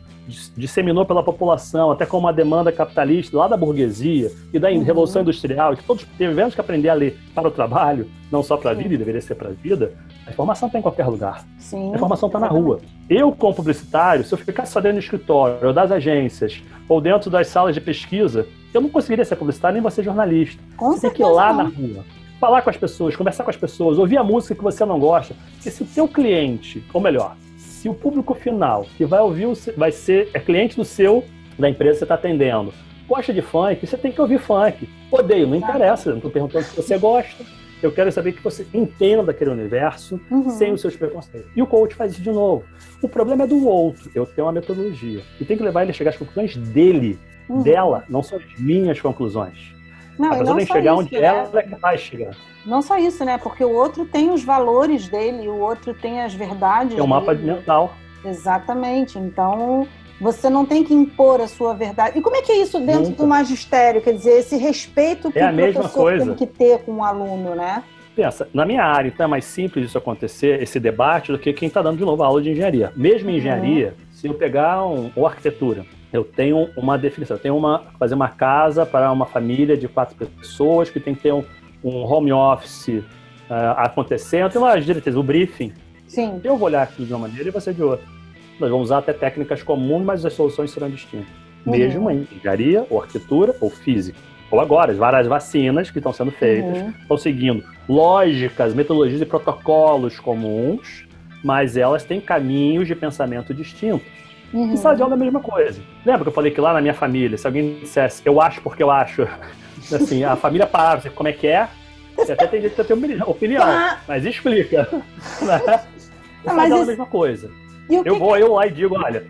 disseminou pela população, até com uma demanda capitalista lá da burguesia e da uhum. Revolução Industrial, que todos tivemos que aprender a ler para o trabalho, não só para a vida, e deveria ser para a vida, a informação está em qualquer lugar. Sim, a informação está na rua. Eu, como publicitário, se eu ficasse só dentro do escritório, ou das agências, ou dentro das salas de pesquisa, eu não conseguiria ser publicitário nem você jornalista. Com você tem que ir lá na rua, falar com as pessoas, conversar com as pessoas, ouvir a música que você não gosta. Porque se o seu cliente, ou melhor, se o público final que vai ouvir, vai ser é cliente do seu, da empresa que você está atendendo, gosta de funk, você tem que ouvir funk. Odeio, não interessa, não estou perguntando se você gosta. Eu quero saber que você entenda aquele universo uhum. sem os seus preconceitos. E o coach faz isso de novo. O problema é do outro. Eu tenho uma metodologia. E tem que levar ele a chegar às conclusões dele, uhum. dela, não são as minhas conclusões. Não, a pessoa tem que chegar isso, onde né? ela é vai chegar. Não só isso, né? Porque o outro tem os valores dele, o outro tem as verdades. É um mapa mental. Exatamente. Então, você não tem que impor a sua verdade. E como é que é isso dentro Nunca. do magistério? Quer dizer, esse respeito que é o professor coisa. tem que ter com o aluno, né? Pensa, na minha área, então é mais simples isso acontecer, esse debate, do que quem está dando de novo a aula de engenharia. Mesmo em uhum. engenharia, uhum. se eu pegar um, ou arquitetura, eu tenho uma definição, eu tenho uma fazer uma casa para uma família de quatro pessoas que tem que ter um, um home office uh, acontecendo, tem umas diretrizes, o briefing. Sim. Eu vou olhar aquilo de uma maneira e você de outra. Nós vamos usar até técnicas comuns, mas as soluções serão distintas. Uhum. Mesmo em engenharia, ou arquitetura, ou física. Ou agora, as várias vacinas que estão sendo feitas uhum. estão seguindo lógicas, metodologias e protocolos comuns, mas elas têm caminhos de pensamento distintos. Uhum. E sala de aula é a mesma coisa. Lembra que eu falei que lá na minha família, se alguém dissesse eu acho porque eu acho, assim, a família parava, como é que é? Você até tem gente que tem opinião, ah. mas explica. Né? Ah, mas é a mesma coisa. Eu vou, eu lá e digo, olha,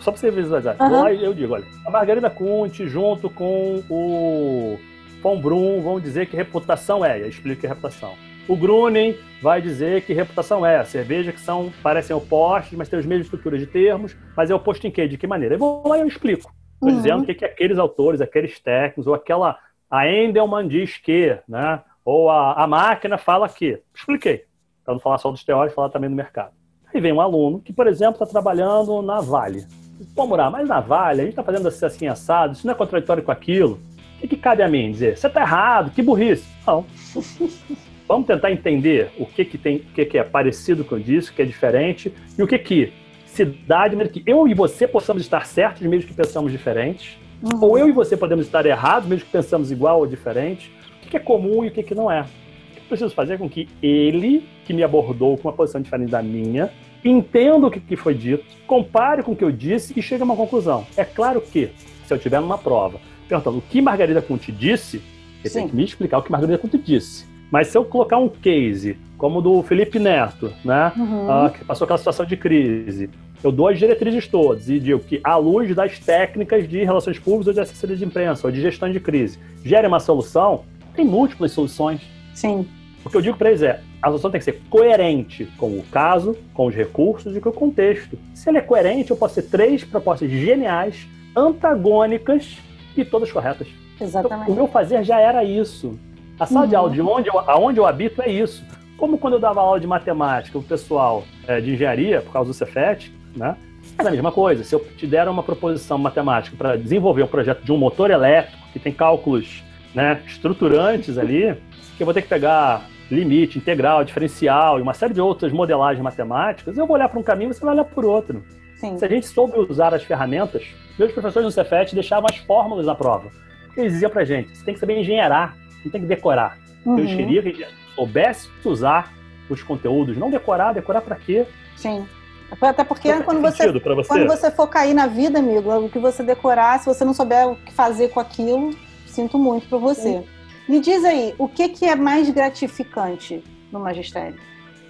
só para você visualizar, uhum. eu lá e eu digo, olha, a Margarida Conte junto com o Von Brum vão dizer que reputação é, eu explico que é reputação. O Grunen vai dizer que reputação é cerveja que são parecem opostos, mas têm as mesmas estruturas de termos, mas é oposto em quê? De que maneira? Eu vou lá e eu explico. Estou uhum. dizendo o que, que aqueles autores, aqueles técnicos, ou aquela a Endelman diz que, né? Ou a, a máquina fala que. Expliquei. Para não falar só dos teóricos, falar também do mercado. Aí vem um aluno que, por exemplo, está trabalhando na Vale. Pô, Murá, mas na Vale, a gente está fazendo assim, assim, assado, isso não é contraditório com aquilo? O que, que cabe a mim dizer? Você está errado, que burrice. Não. Vamos tentar entender o que, que tem, o que, que é parecido com isso, o que é diferente, e o que que se dá de maneira que eu e você possamos estar certos, mesmo que pensamos diferentes, uhum. ou eu e você podemos estar errados, mesmo que pensamos igual ou diferente, o que é comum e o que não é. O que eu preciso fazer com que ele, que me abordou com uma posição diferente da minha, entenda o que foi dito, compare com o que eu disse e chegue a uma conclusão. É claro que, se eu tiver numa prova perguntando o que Margarida Conte disse, ele Sim. tem que me explicar o que Margarida Conte disse. Mas se eu colocar um case, como o do Felipe Neto, né, uhum. uh, que passou aquela situação de crise, eu dou as diretrizes todas e digo que, à luz das técnicas de relações públicas ou de assessoria de imprensa ou de gestão de crise, gere uma solução, tem múltiplas soluções. Sim. O que eu digo para eles é, a solução tem que ser coerente com o caso, com os recursos e com o contexto. Se ele é coerente, eu posso ter três propostas geniais, antagônicas e todas corretas. Exatamente. Então, o meu fazer já era isso. A sala uhum. de aula de onde eu, aonde eu habito é isso. Como quando eu dava aula de matemática, o pessoal é, de engenharia, por causa do Cefet, né? É a mesma coisa. Se eu te der uma proposição matemática para desenvolver um projeto de um motor elétrico, que tem cálculos né, estruturantes ali, que eu vou ter que pegar limite, integral, diferencial e uma série de outras modelagens matemáticas, eu vou olhar para um caminho e você vai olhar por outro. Sim. Se a gente soube usar as ferramentas, meus professores no Cefet deixavam as fórmulas na prova. Eles diziam para gente, você tem que saber engenheirar, não tem que decorar. Uhum. Eu queria que a gente soubesse usar os conteúdos, não decorar, decorar para quê? Sim. Até porque quando você, você, quando você for cair na vida, amigo, o que você decorar, se você não souber o que fazer com aquilo, sinto muito por você. Sim. Me diz aí, o que, que é mais gratificante no magistério?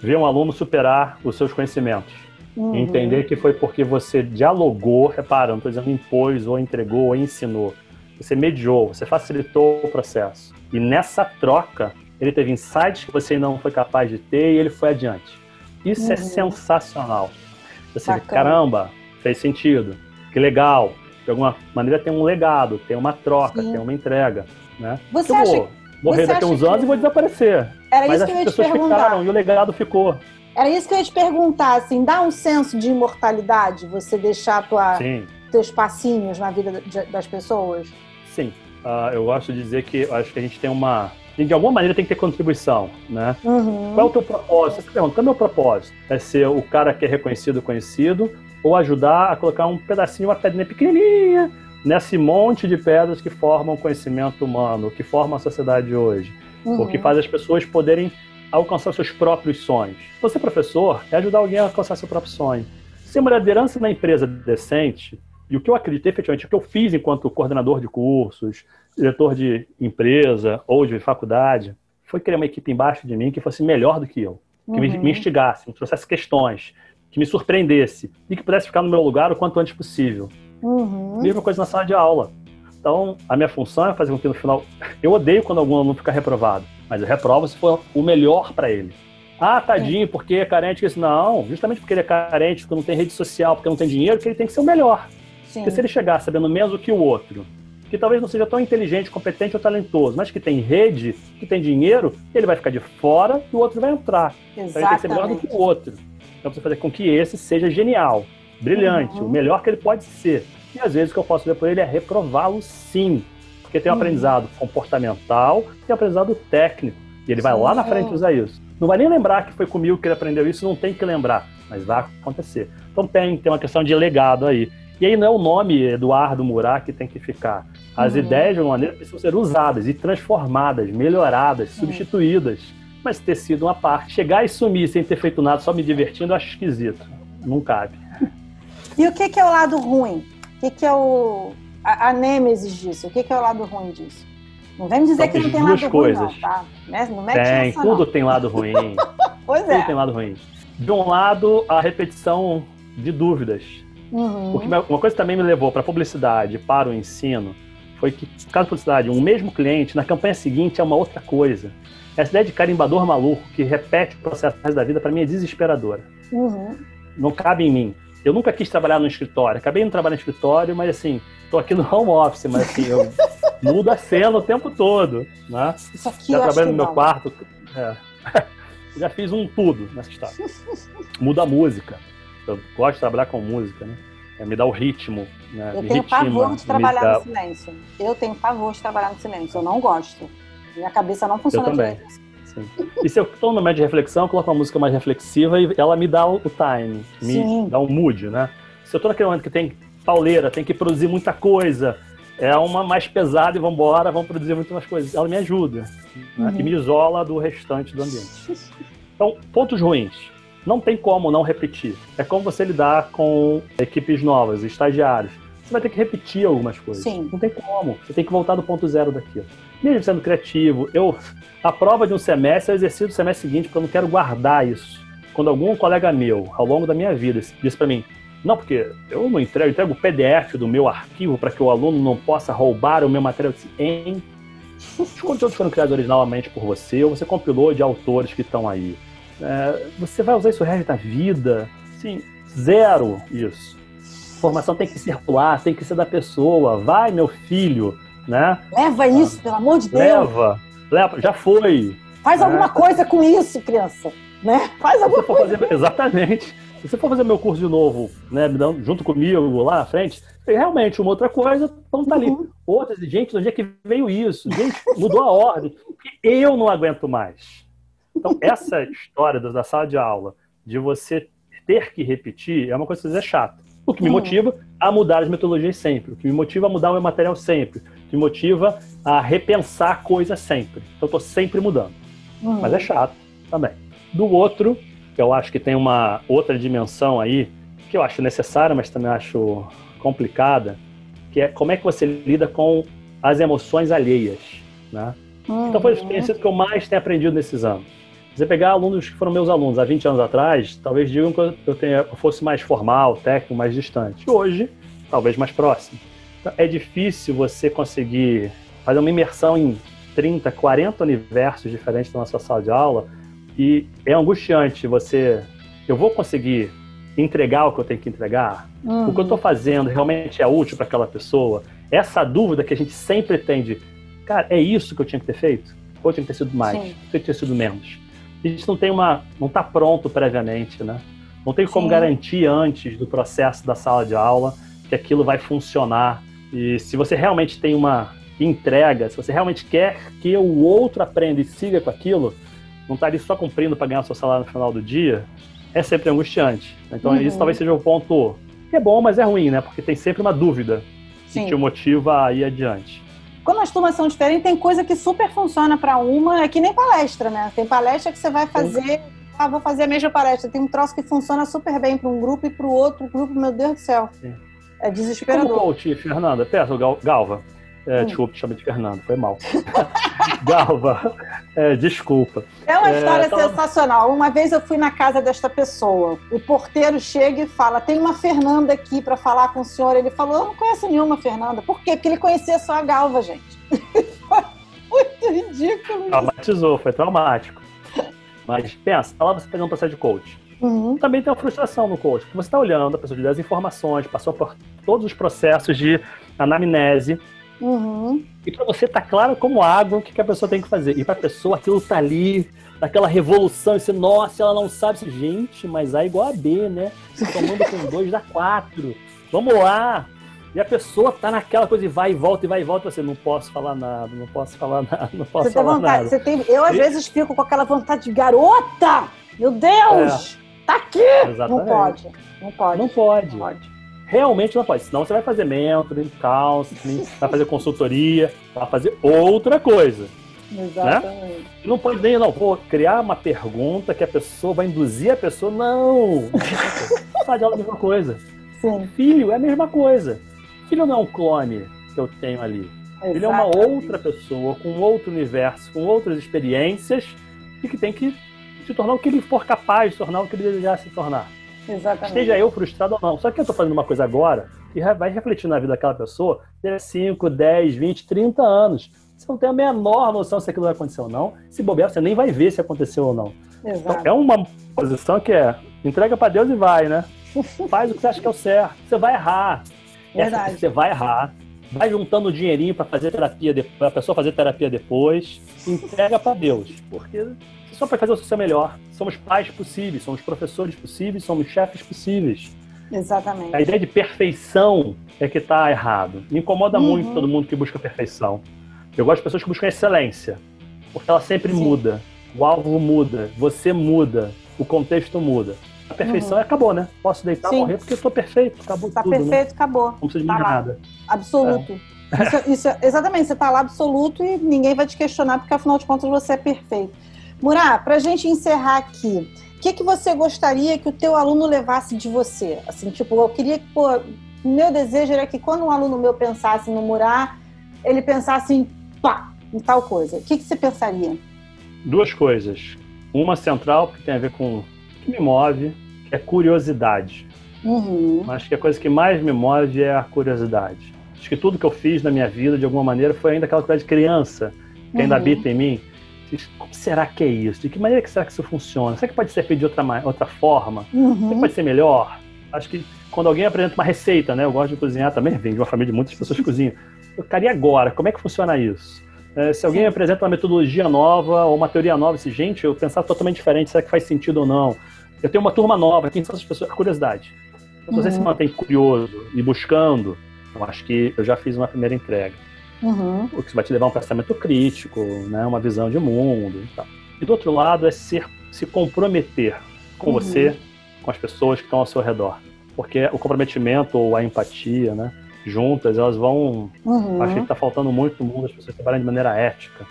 Ver um aluno superar os seus conhecimentos. Uhum. Entender que foi porque você dialogou, repara, não estou dizendo impôs, ou entregou, ou ensinou. Você mediou, você facilitou o processo. E nessa troca, ele teve insights que você não foi capaz de ter e ele foi adiante. Isso é uhum. é sensacional. Você vê, caramba, fez sentido. Que legal. De alguma maneira tem um legado, tem uma troca, Sim. tem uma entrega. Né? Você eu vou morrer daqui a uns anos que... e vou desaparecer. Era Mas isso que eu ia te perguntar. Ficaram, e o legado ficou. Era isso que eu ia te perguntar, assim, dá um senso de imortalidade você deixar tua, teus passinhos na vida das pessoas? Sim. Uh, eu gosto de dizer que acho que a gente tem uma de alguma maneira tem que ter contribuição, né? Uhum. Qual é o teu propósito? Você pergunta, qual é o meu propósito? É ser o cara que é reconhecido, conhecido, ou ajudar a colocar um pedacinho, uma pedrinha pequenininha nesse monte de pedras que formam o conhecimento humano, que formam a sociedade de hoje, uhum. o que faz as pessoas poderem alcançar seus próprios sonhos. Você, professor, é ajudar alguém a alcançar seu próprio sonho. Ser uma liderança na empresa decente, e o que eu acreditei efetivamente, o que eu fiz enquanto coordenador de cursos, diretor de empresa ou de faculdade, foi criar uma equipe embaixo de mim que fosse melhor do que eu, que uhum. me, me instigasse, me trouxesse questões, que me surpreendesse e que pudesse ficar no meu lugar o quanto antes possível. Uhum. Mesma coisa na sala de aula. Então, a minha função é fazer com que no final. Eu odeio quando algum aluno fica reprovado, mas eu reprovo se for o melhor para ele. Ah, tadinho, porque é carente. Isso. Não, justamente porque ele é carente, porque não tem rede social, porque não tem dinheiro, que ele tem que ser o melhor. Sim. Porque se ele chegar sabendo menos do que o outro, que talvez não seja tão inteligente, competente ou talentoso, mas que tem rede, que tem dinheiro, ele vai ficar de fora e o outro vai entrar. Exatamente. Então ele tem que ser melhor do que o outro. Então precisa fazer com que esse seja genial, brilhante, uhum. o melhor que ele pode ser. E às vezes o que eu posso fazer por ele é reprová-lo sim. Porque tem um uhum. aprendizado comportamental e um aprendizado técnico. E ele vai sim. lá na frente usar isso. Não vai nem lembrar que foi comigo que ele aprendeu isso, não tem que lembrar, mas vai acontecer. Então tem, tem uma questão de legado aí. E aí não é o nome Eduardo Murat que tem que ficar. As uhum. ideias, de uma maneira, precisam ser usadas e transformadas, melhoradas, uhum. substituídas. Mas ter sido uma parte. Chegar e sumir sem ter feito nada, só me divertindo, eu acho esquisito. Não cabe. E o que, que é o lado ruim? O que, que é o. A, a nêmesis disso? O que, que é o lado ruim disso? Não vem me dizer que não tem lado coisas. ruim, não, tá? Né? Não mete tem, essa, tudo não. tem lado ruim. pois tudo é. Tudo tem lado ruim. De um lado, a repetição de dúvidas Uhum. O que uma coisa que também me levou para a publicidade, para o ensino, foi que, caso publicidade, um mesmo cliente, na campanha seguinte é uma outra coisa. Essa ideia de carimbador maluco que repete o processo da vida, para mim é desesperadora. Uhum. Não cabe em mim. Eu nunca quis trabalhar no escritório. Acabei de trabalhar no escritório, mas assim, tô aqui no home office, mas assim, eu mudo a cena o tempo todo. Né? Isso aqui Já eu trabalho no meu não. quarto. é. Já fiz um tudo nessa história. Muda a música. Eu gosto de trabalhar com música, né? É, me dá o ritmo. Né? Eu me tenho ritima, pavor de trabalhar dá- no silêncio. Eu tenho pavor de trabalhar no silêncio. Eu não gosto. Minha cabeça não funciona também. direito. Sim. E se eu estou no momento de reflexão, eu coloco uma música mais reflexiva e ela me dá o, time, me Sim. dá um mood, né? Se eu estou naquele momento que tem pauleira, tem que produzir muita coisa, é uma mais pesada e vamos embora, vamos produzir muito mais coisas. Ela me ajuda né? Uhum. e me isola do restante do ambiente. Então, pontos ruins. Não tem como não repetir. É como você lidar com equipes novas, estagiários. Você vai ter que repetir algumas coisas. Sim. Não tem como. Você tem que voltar do ponto zero daquilo. Mesmo sendo criativo, eu a prova de um semestre é o exercício do semestre seguinte, porque eu não quero guardar isso. Quando algum colega meu, ao longo da minha vida, disse para mim, não, porque eu não entrego, eu entrego o PDF do meu arquivo para que o aluno não possa roubar o meu material. Hein? Os conteúdos foram criados originalmente por você, ou você compilou de autores que estão aí. É, você vai usar isso o resto da vida? Sim, zero isso. Formação tem que circular, tem que ser da pessoa. Vai, meu filho, né? Leva isso, pelo amor de Deus. Leva, leva, já foi. Faz É. alguma coisa com isso, criança. Né? Faz alguma coisa. fazer, exatamente. Se você for fazer meu curso de novo, né, junto comigo lá na frente, tem realmente uma outra coisa, então tá ali. Uhum. Outras, gente, onde é que veio isso? Gente, mudou a ordem. Eu não aguento mais. Então, essa história da sala de aula, de você ter que repetir, é uma coisa que às vezes é chata. O que me motiva a mudar as metodologias sempre. O que me motiva a mudar o meu material sempre. Me motiva a repensar coisas sempre. Então, eu tô sempre mudando Hum. mas é chato também. Do outro, eu acho que tem uma outra dimensão aí, que eu acho necessária, mas também acho complicada, que é como é que você lida com as emoções alheias, né? Então foi a Uhum. experiência que eu mais tenho aprendido nesses anos. Se você pegar alunos que foram meus alunos há 20 anos atrás, talvez digam que eu, tenha, eu fosse mais formal, técnico, mais distante. Hoje, talvez mais próximo. É difícil você conseguir fazer uma imersão em 30, 40 universos diferentes na sua sala de aula e é angustiante você... Eu vou conseguir entregar o que eu tenho que entregar? Uhum. o que eu estou fazendo realmente é útil para aquela pessoa? Essa dúvida que a gente sempre tem de, cara, é isso que eu tinha que ter feito? Ou tinha que ter sido mais? Sim. Tinha que ter sido menos? A gente não tem uma, não está pronto previamente, né? Não tem como Sim. garantir antes do processo da sala de aula que aquilo vai funcionar. E se você realmente tem uma entrega, se você realmente quer que o outro aprenda e siga com aquilo, não está ali só cumprindo para ganhar seu salário no final do dia, é sempre angustiante. Então Uhum. isso talvez seja o ponto que é bom, mas é ruim, né? Porque tem sempre uma dúvida que Sim. te motiva a ir adiante. Como as turmas são diferentes, tem coisa que super funciona para uma, é que nem palestra, né? Tem palestra que você vai fazer, ah, vou fazer a mesma palestra. Tem um troço que funciona super bem para um grupo e para o outro grupo, meu Deus do céu. Sim. É Como desesperador. coach, Fernanda, peço, Gal- Galva, é, Hum. desculpa, te chamei de Fernanda, foi mal. Galva, é, desculpa. É uma É, história tava- sensacional. Uma vez eu fui na casa desta pessoa. O porteiro chega e fala: tem uma Fernanda aqui para falar com o senhor. Ele falou: eu não conheço nenhuma Fernanda. Por quê? Porque ele conhecia só a Galva, gente. Muito ridículo. isso. Traumatizou, foi traumático. Mas pensa, tá lá você pegando um processo de coach. Uhum. Também tem uma frustração no coach, porque você está olhando, a pessoa te dá as informações, passou por todos os processos de anamnese, Uhum. e para você tá claro como água o que, que a pessoa tem que fazer. E para a pessoa aquilo tá ali, naquela revolução, e você, nossa, ela não sabe. Você, Gente, mas A é igual a B, né? Somando com dois dá quatro. Vamos lá. E a pessoa tá naquela coisa e vai e volta e vai e volta. Você não posso falar nada, não posso falar nada, não posso Você tem falar vontade, nada. você tem, eu às E- vezes fico com aquela vontade de garota! Meu Deus! Tá aqui! Não Exatamente. pode. Não pode. Não pode. Não pode. Realmente não pode. Senão você vai fazer mentoring, counseling, vai fazer consultoria, vai fazer outra coisa. Exatamente. E Não pode nem, não, vou criar uma pergunta que a pessoa vai induzir a pessoa. Não! De aula é a mesma coisa. Sim. Filho é a mesma coisa. Filho não é um clone que eu tenho ali. Ele é uma exatamente. outra pessoa, com outro universo, com outras experiências, e que tem que se tornar o que ele for capaz de tornar, o que ele desejar se tornar. Exatamente. Esteja eu frustrado ou não. Só que eu estou fazendo uma coisa agora que vai refletir na vida daquela pessoa daqui a 5, 10, 20, 30 anos. você não tem a menor noção se aquilo vai acontecer ou não. Se bobear, você nem vai ver se aconteceu ou não. Então, é uma posição que é entrega para Deus e vai, né? Faz o que você acha que é o certo. Você vai errar. Verdade. Você vai errar. Vai juntando dinheirinho para fazer terapia, para a pessoa fazer terapia depois. Entrega para Deus, porque só vai fazer o seu melhor. Somos pais possíveis, somos professores possíveis, somos chefes possíveis. Exatamente. A ideia de perfeição é que está errado. Me incomoda uhum. muito todo mundo que busca perfeição. Eu gosto de pessoas que buscam excelência, porque ela sempre Sim. muda. O alvo muda, você muda, o contexto muda. A perfeição uhum. acabou, né? Posso deitar e morrer porque eu tô perfeito, acabou tá tudo. Tá perfeito, né? acabou. Não precisa de tá nada. Absoluto. É. Isso, isso, exatamente, você tá lá absoluto e ninguém vai te questionar, porque afinal de contas você é perfeito. Murá, pra gente encerrar aqui, o que, que você gostaria que o teu aluno levasse de você? Assim, tipo, eu queria que, pô, o meu desejo era que quando um aluno meu pensasse no Murá, ele pensasse em pá, em tal coisa. O que, que você pensaria? Duas coisas. Uma central, que tem a ver com o que me move, é curiosidade. Uhum. Acho que a coisa que mais me move é a curiosidade. Acho que tudo que eu fiz na minha vida, de alguma maneira, foi ainda aquela coisa de criança, que uhum. ainda habita em mim. Como será que é isso? De que maneira que será que isso funciona? Será que pode ser feito de outra, outra forma? Uhum. Será que pode ser melhor? Acho que quando alguém apresenta uma receita, né? Eu gosto de cozinhar também, vem de uma família de muitas pessoas que cozinham. Eu queria agora, como é que funciona isso? É, se alguém Sim. apresenta uma metodologia nova ou uma teoria nova, se gente, eu pensar totalmente diferente, será que faz sentido ou não? Eu tenho uma turma nova, quem são essas pessoas? A curiosidade. Então, uhum. você se mantém curioso e buscando, eu acho que eu já fiz uma primeira entrega. Uhum. O que vai te levar a um pensamento crítico, né, uma visão de mundo e tal. E do outro lado é ser, se comprometer com uhum. você, com as pessoas que estão ao seu redor. Porque o comprometimento ou a empatia, né, juntas, elas vão. Uhum. Acho que está faltando muito no mundo as pessoas trabalham de maneira ética.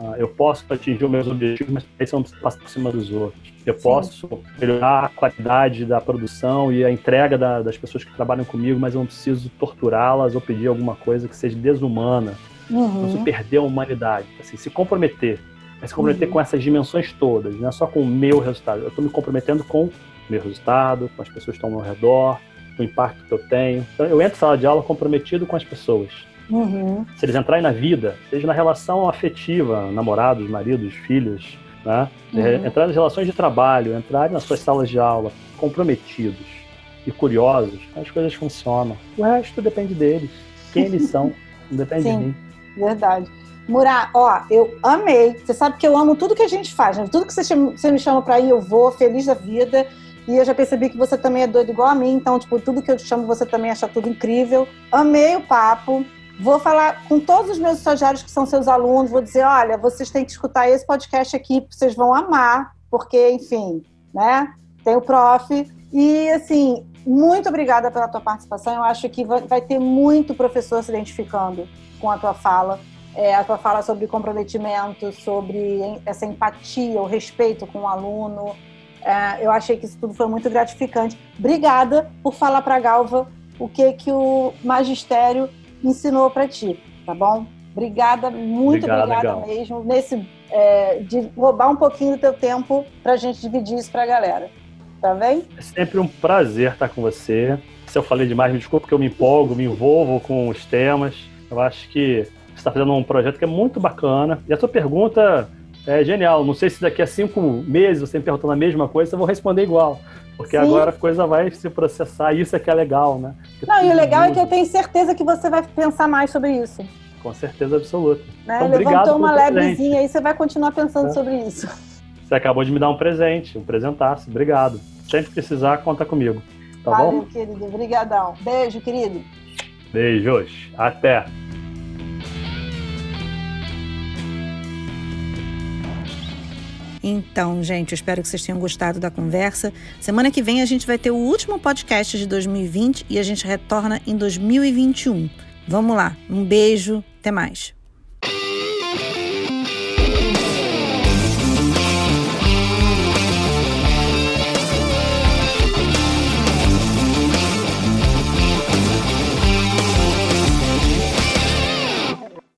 Uh, eu posso atingir os meus objetivos, mas aí não precisa passar por cima dos outros. Eu Sim. posso melhorar a qualidade da produção e a entrega da, das pessoas que trabalham comigo, mas eu não preciso torturá-las ou pedir alguma coisa que seja desumana. Uhum. Não se perder a humanidade. Assim, se comprometer. Mas se comprometer uhum. com essas dimensões todas, não é só com o meu resultado. Eu estou me comprometendo com o meu resultado, com as pessoas que estão ao meu redor, o impacto que eu tenho. Então, eu entro em sala de aula comprometido com as pessoas. Uhum. Se eles entrarem na vida, seja na relação afetiva, namorados, maridos, filhos, né? Uhum. entrar nas relações de trabalho, entrarem nas suas salas de aula comprometidos e curiosos, as coisas funcionam. O resto depende deles. Quem eles são, não depende Sim, de mim. Verdade. Murá, ó, eu amei. Você sabe que eu amo tudo que a gente faz, né? Tudo que você, chama, você me chama para ir, eu vou, feliz da vida. E eu já percebi que você também é doido igual a mim, então, tipo, tudo que eu te chamo, você também acha tudo incrível. Amei o papo. Vou falar com todos os meus estagiários que são seus alunos, vou dizer, olha, vocês têm que escutar esse podcast aqui, vocês vão amar, porque, enfim, né? Tem o prof. E, assim, muito obrigada pela tua participação. Eu acho que vai ter muito professor se identificando com a tua fala. É, a tua fala sobre comprometimento, sobre essa empatia, o respeito com o aluno, é, eu achei que isso tudo foi muito gratificante. Obrigada por falar para a Galva o que, que o magistério ensinou para ti, tá bom? Obrigada, muito obrigada, obrigada mesmo, nesse, é, de roubar um pouquinho do teu tempo para a gente dividir isso para a galera. Tá bem? É sempre um prazer estar com você. Se eu falei demais, me desculpe, porque eu me empolgo, me envolvo com os temas. Eu acho que você está fazendo um projeto que é muito bacana. E a sua pergunta é genial. Não sei se daqui a cinco meses você me perguntando a mesma coisa, eu vou responder igual. Porque Sim. agora a coisa vai se processar, isso é que é legal, né? Porque Não, e o legal muda. é que eu tenho certeza que você vai pensar mais sobre isso. Com certeza absoluta. Né? Então, Levantou uma lebrezinha aí, você vai continuar pensando é. sobre isso. Você acabou de me dar um presente, um presentaço. Obrigado. Sempre precisar, conta comigo. Tá Valeu, bom? querido. Obrigadão. Beijo, querido. Beijos. Até. Então, gente, espero que vocês tenham gostado da conversa. Semana que vem a gente vai ter o último podcast de 2020 e a gente retorna em 2021. Vamos lá, um beijo, até mais.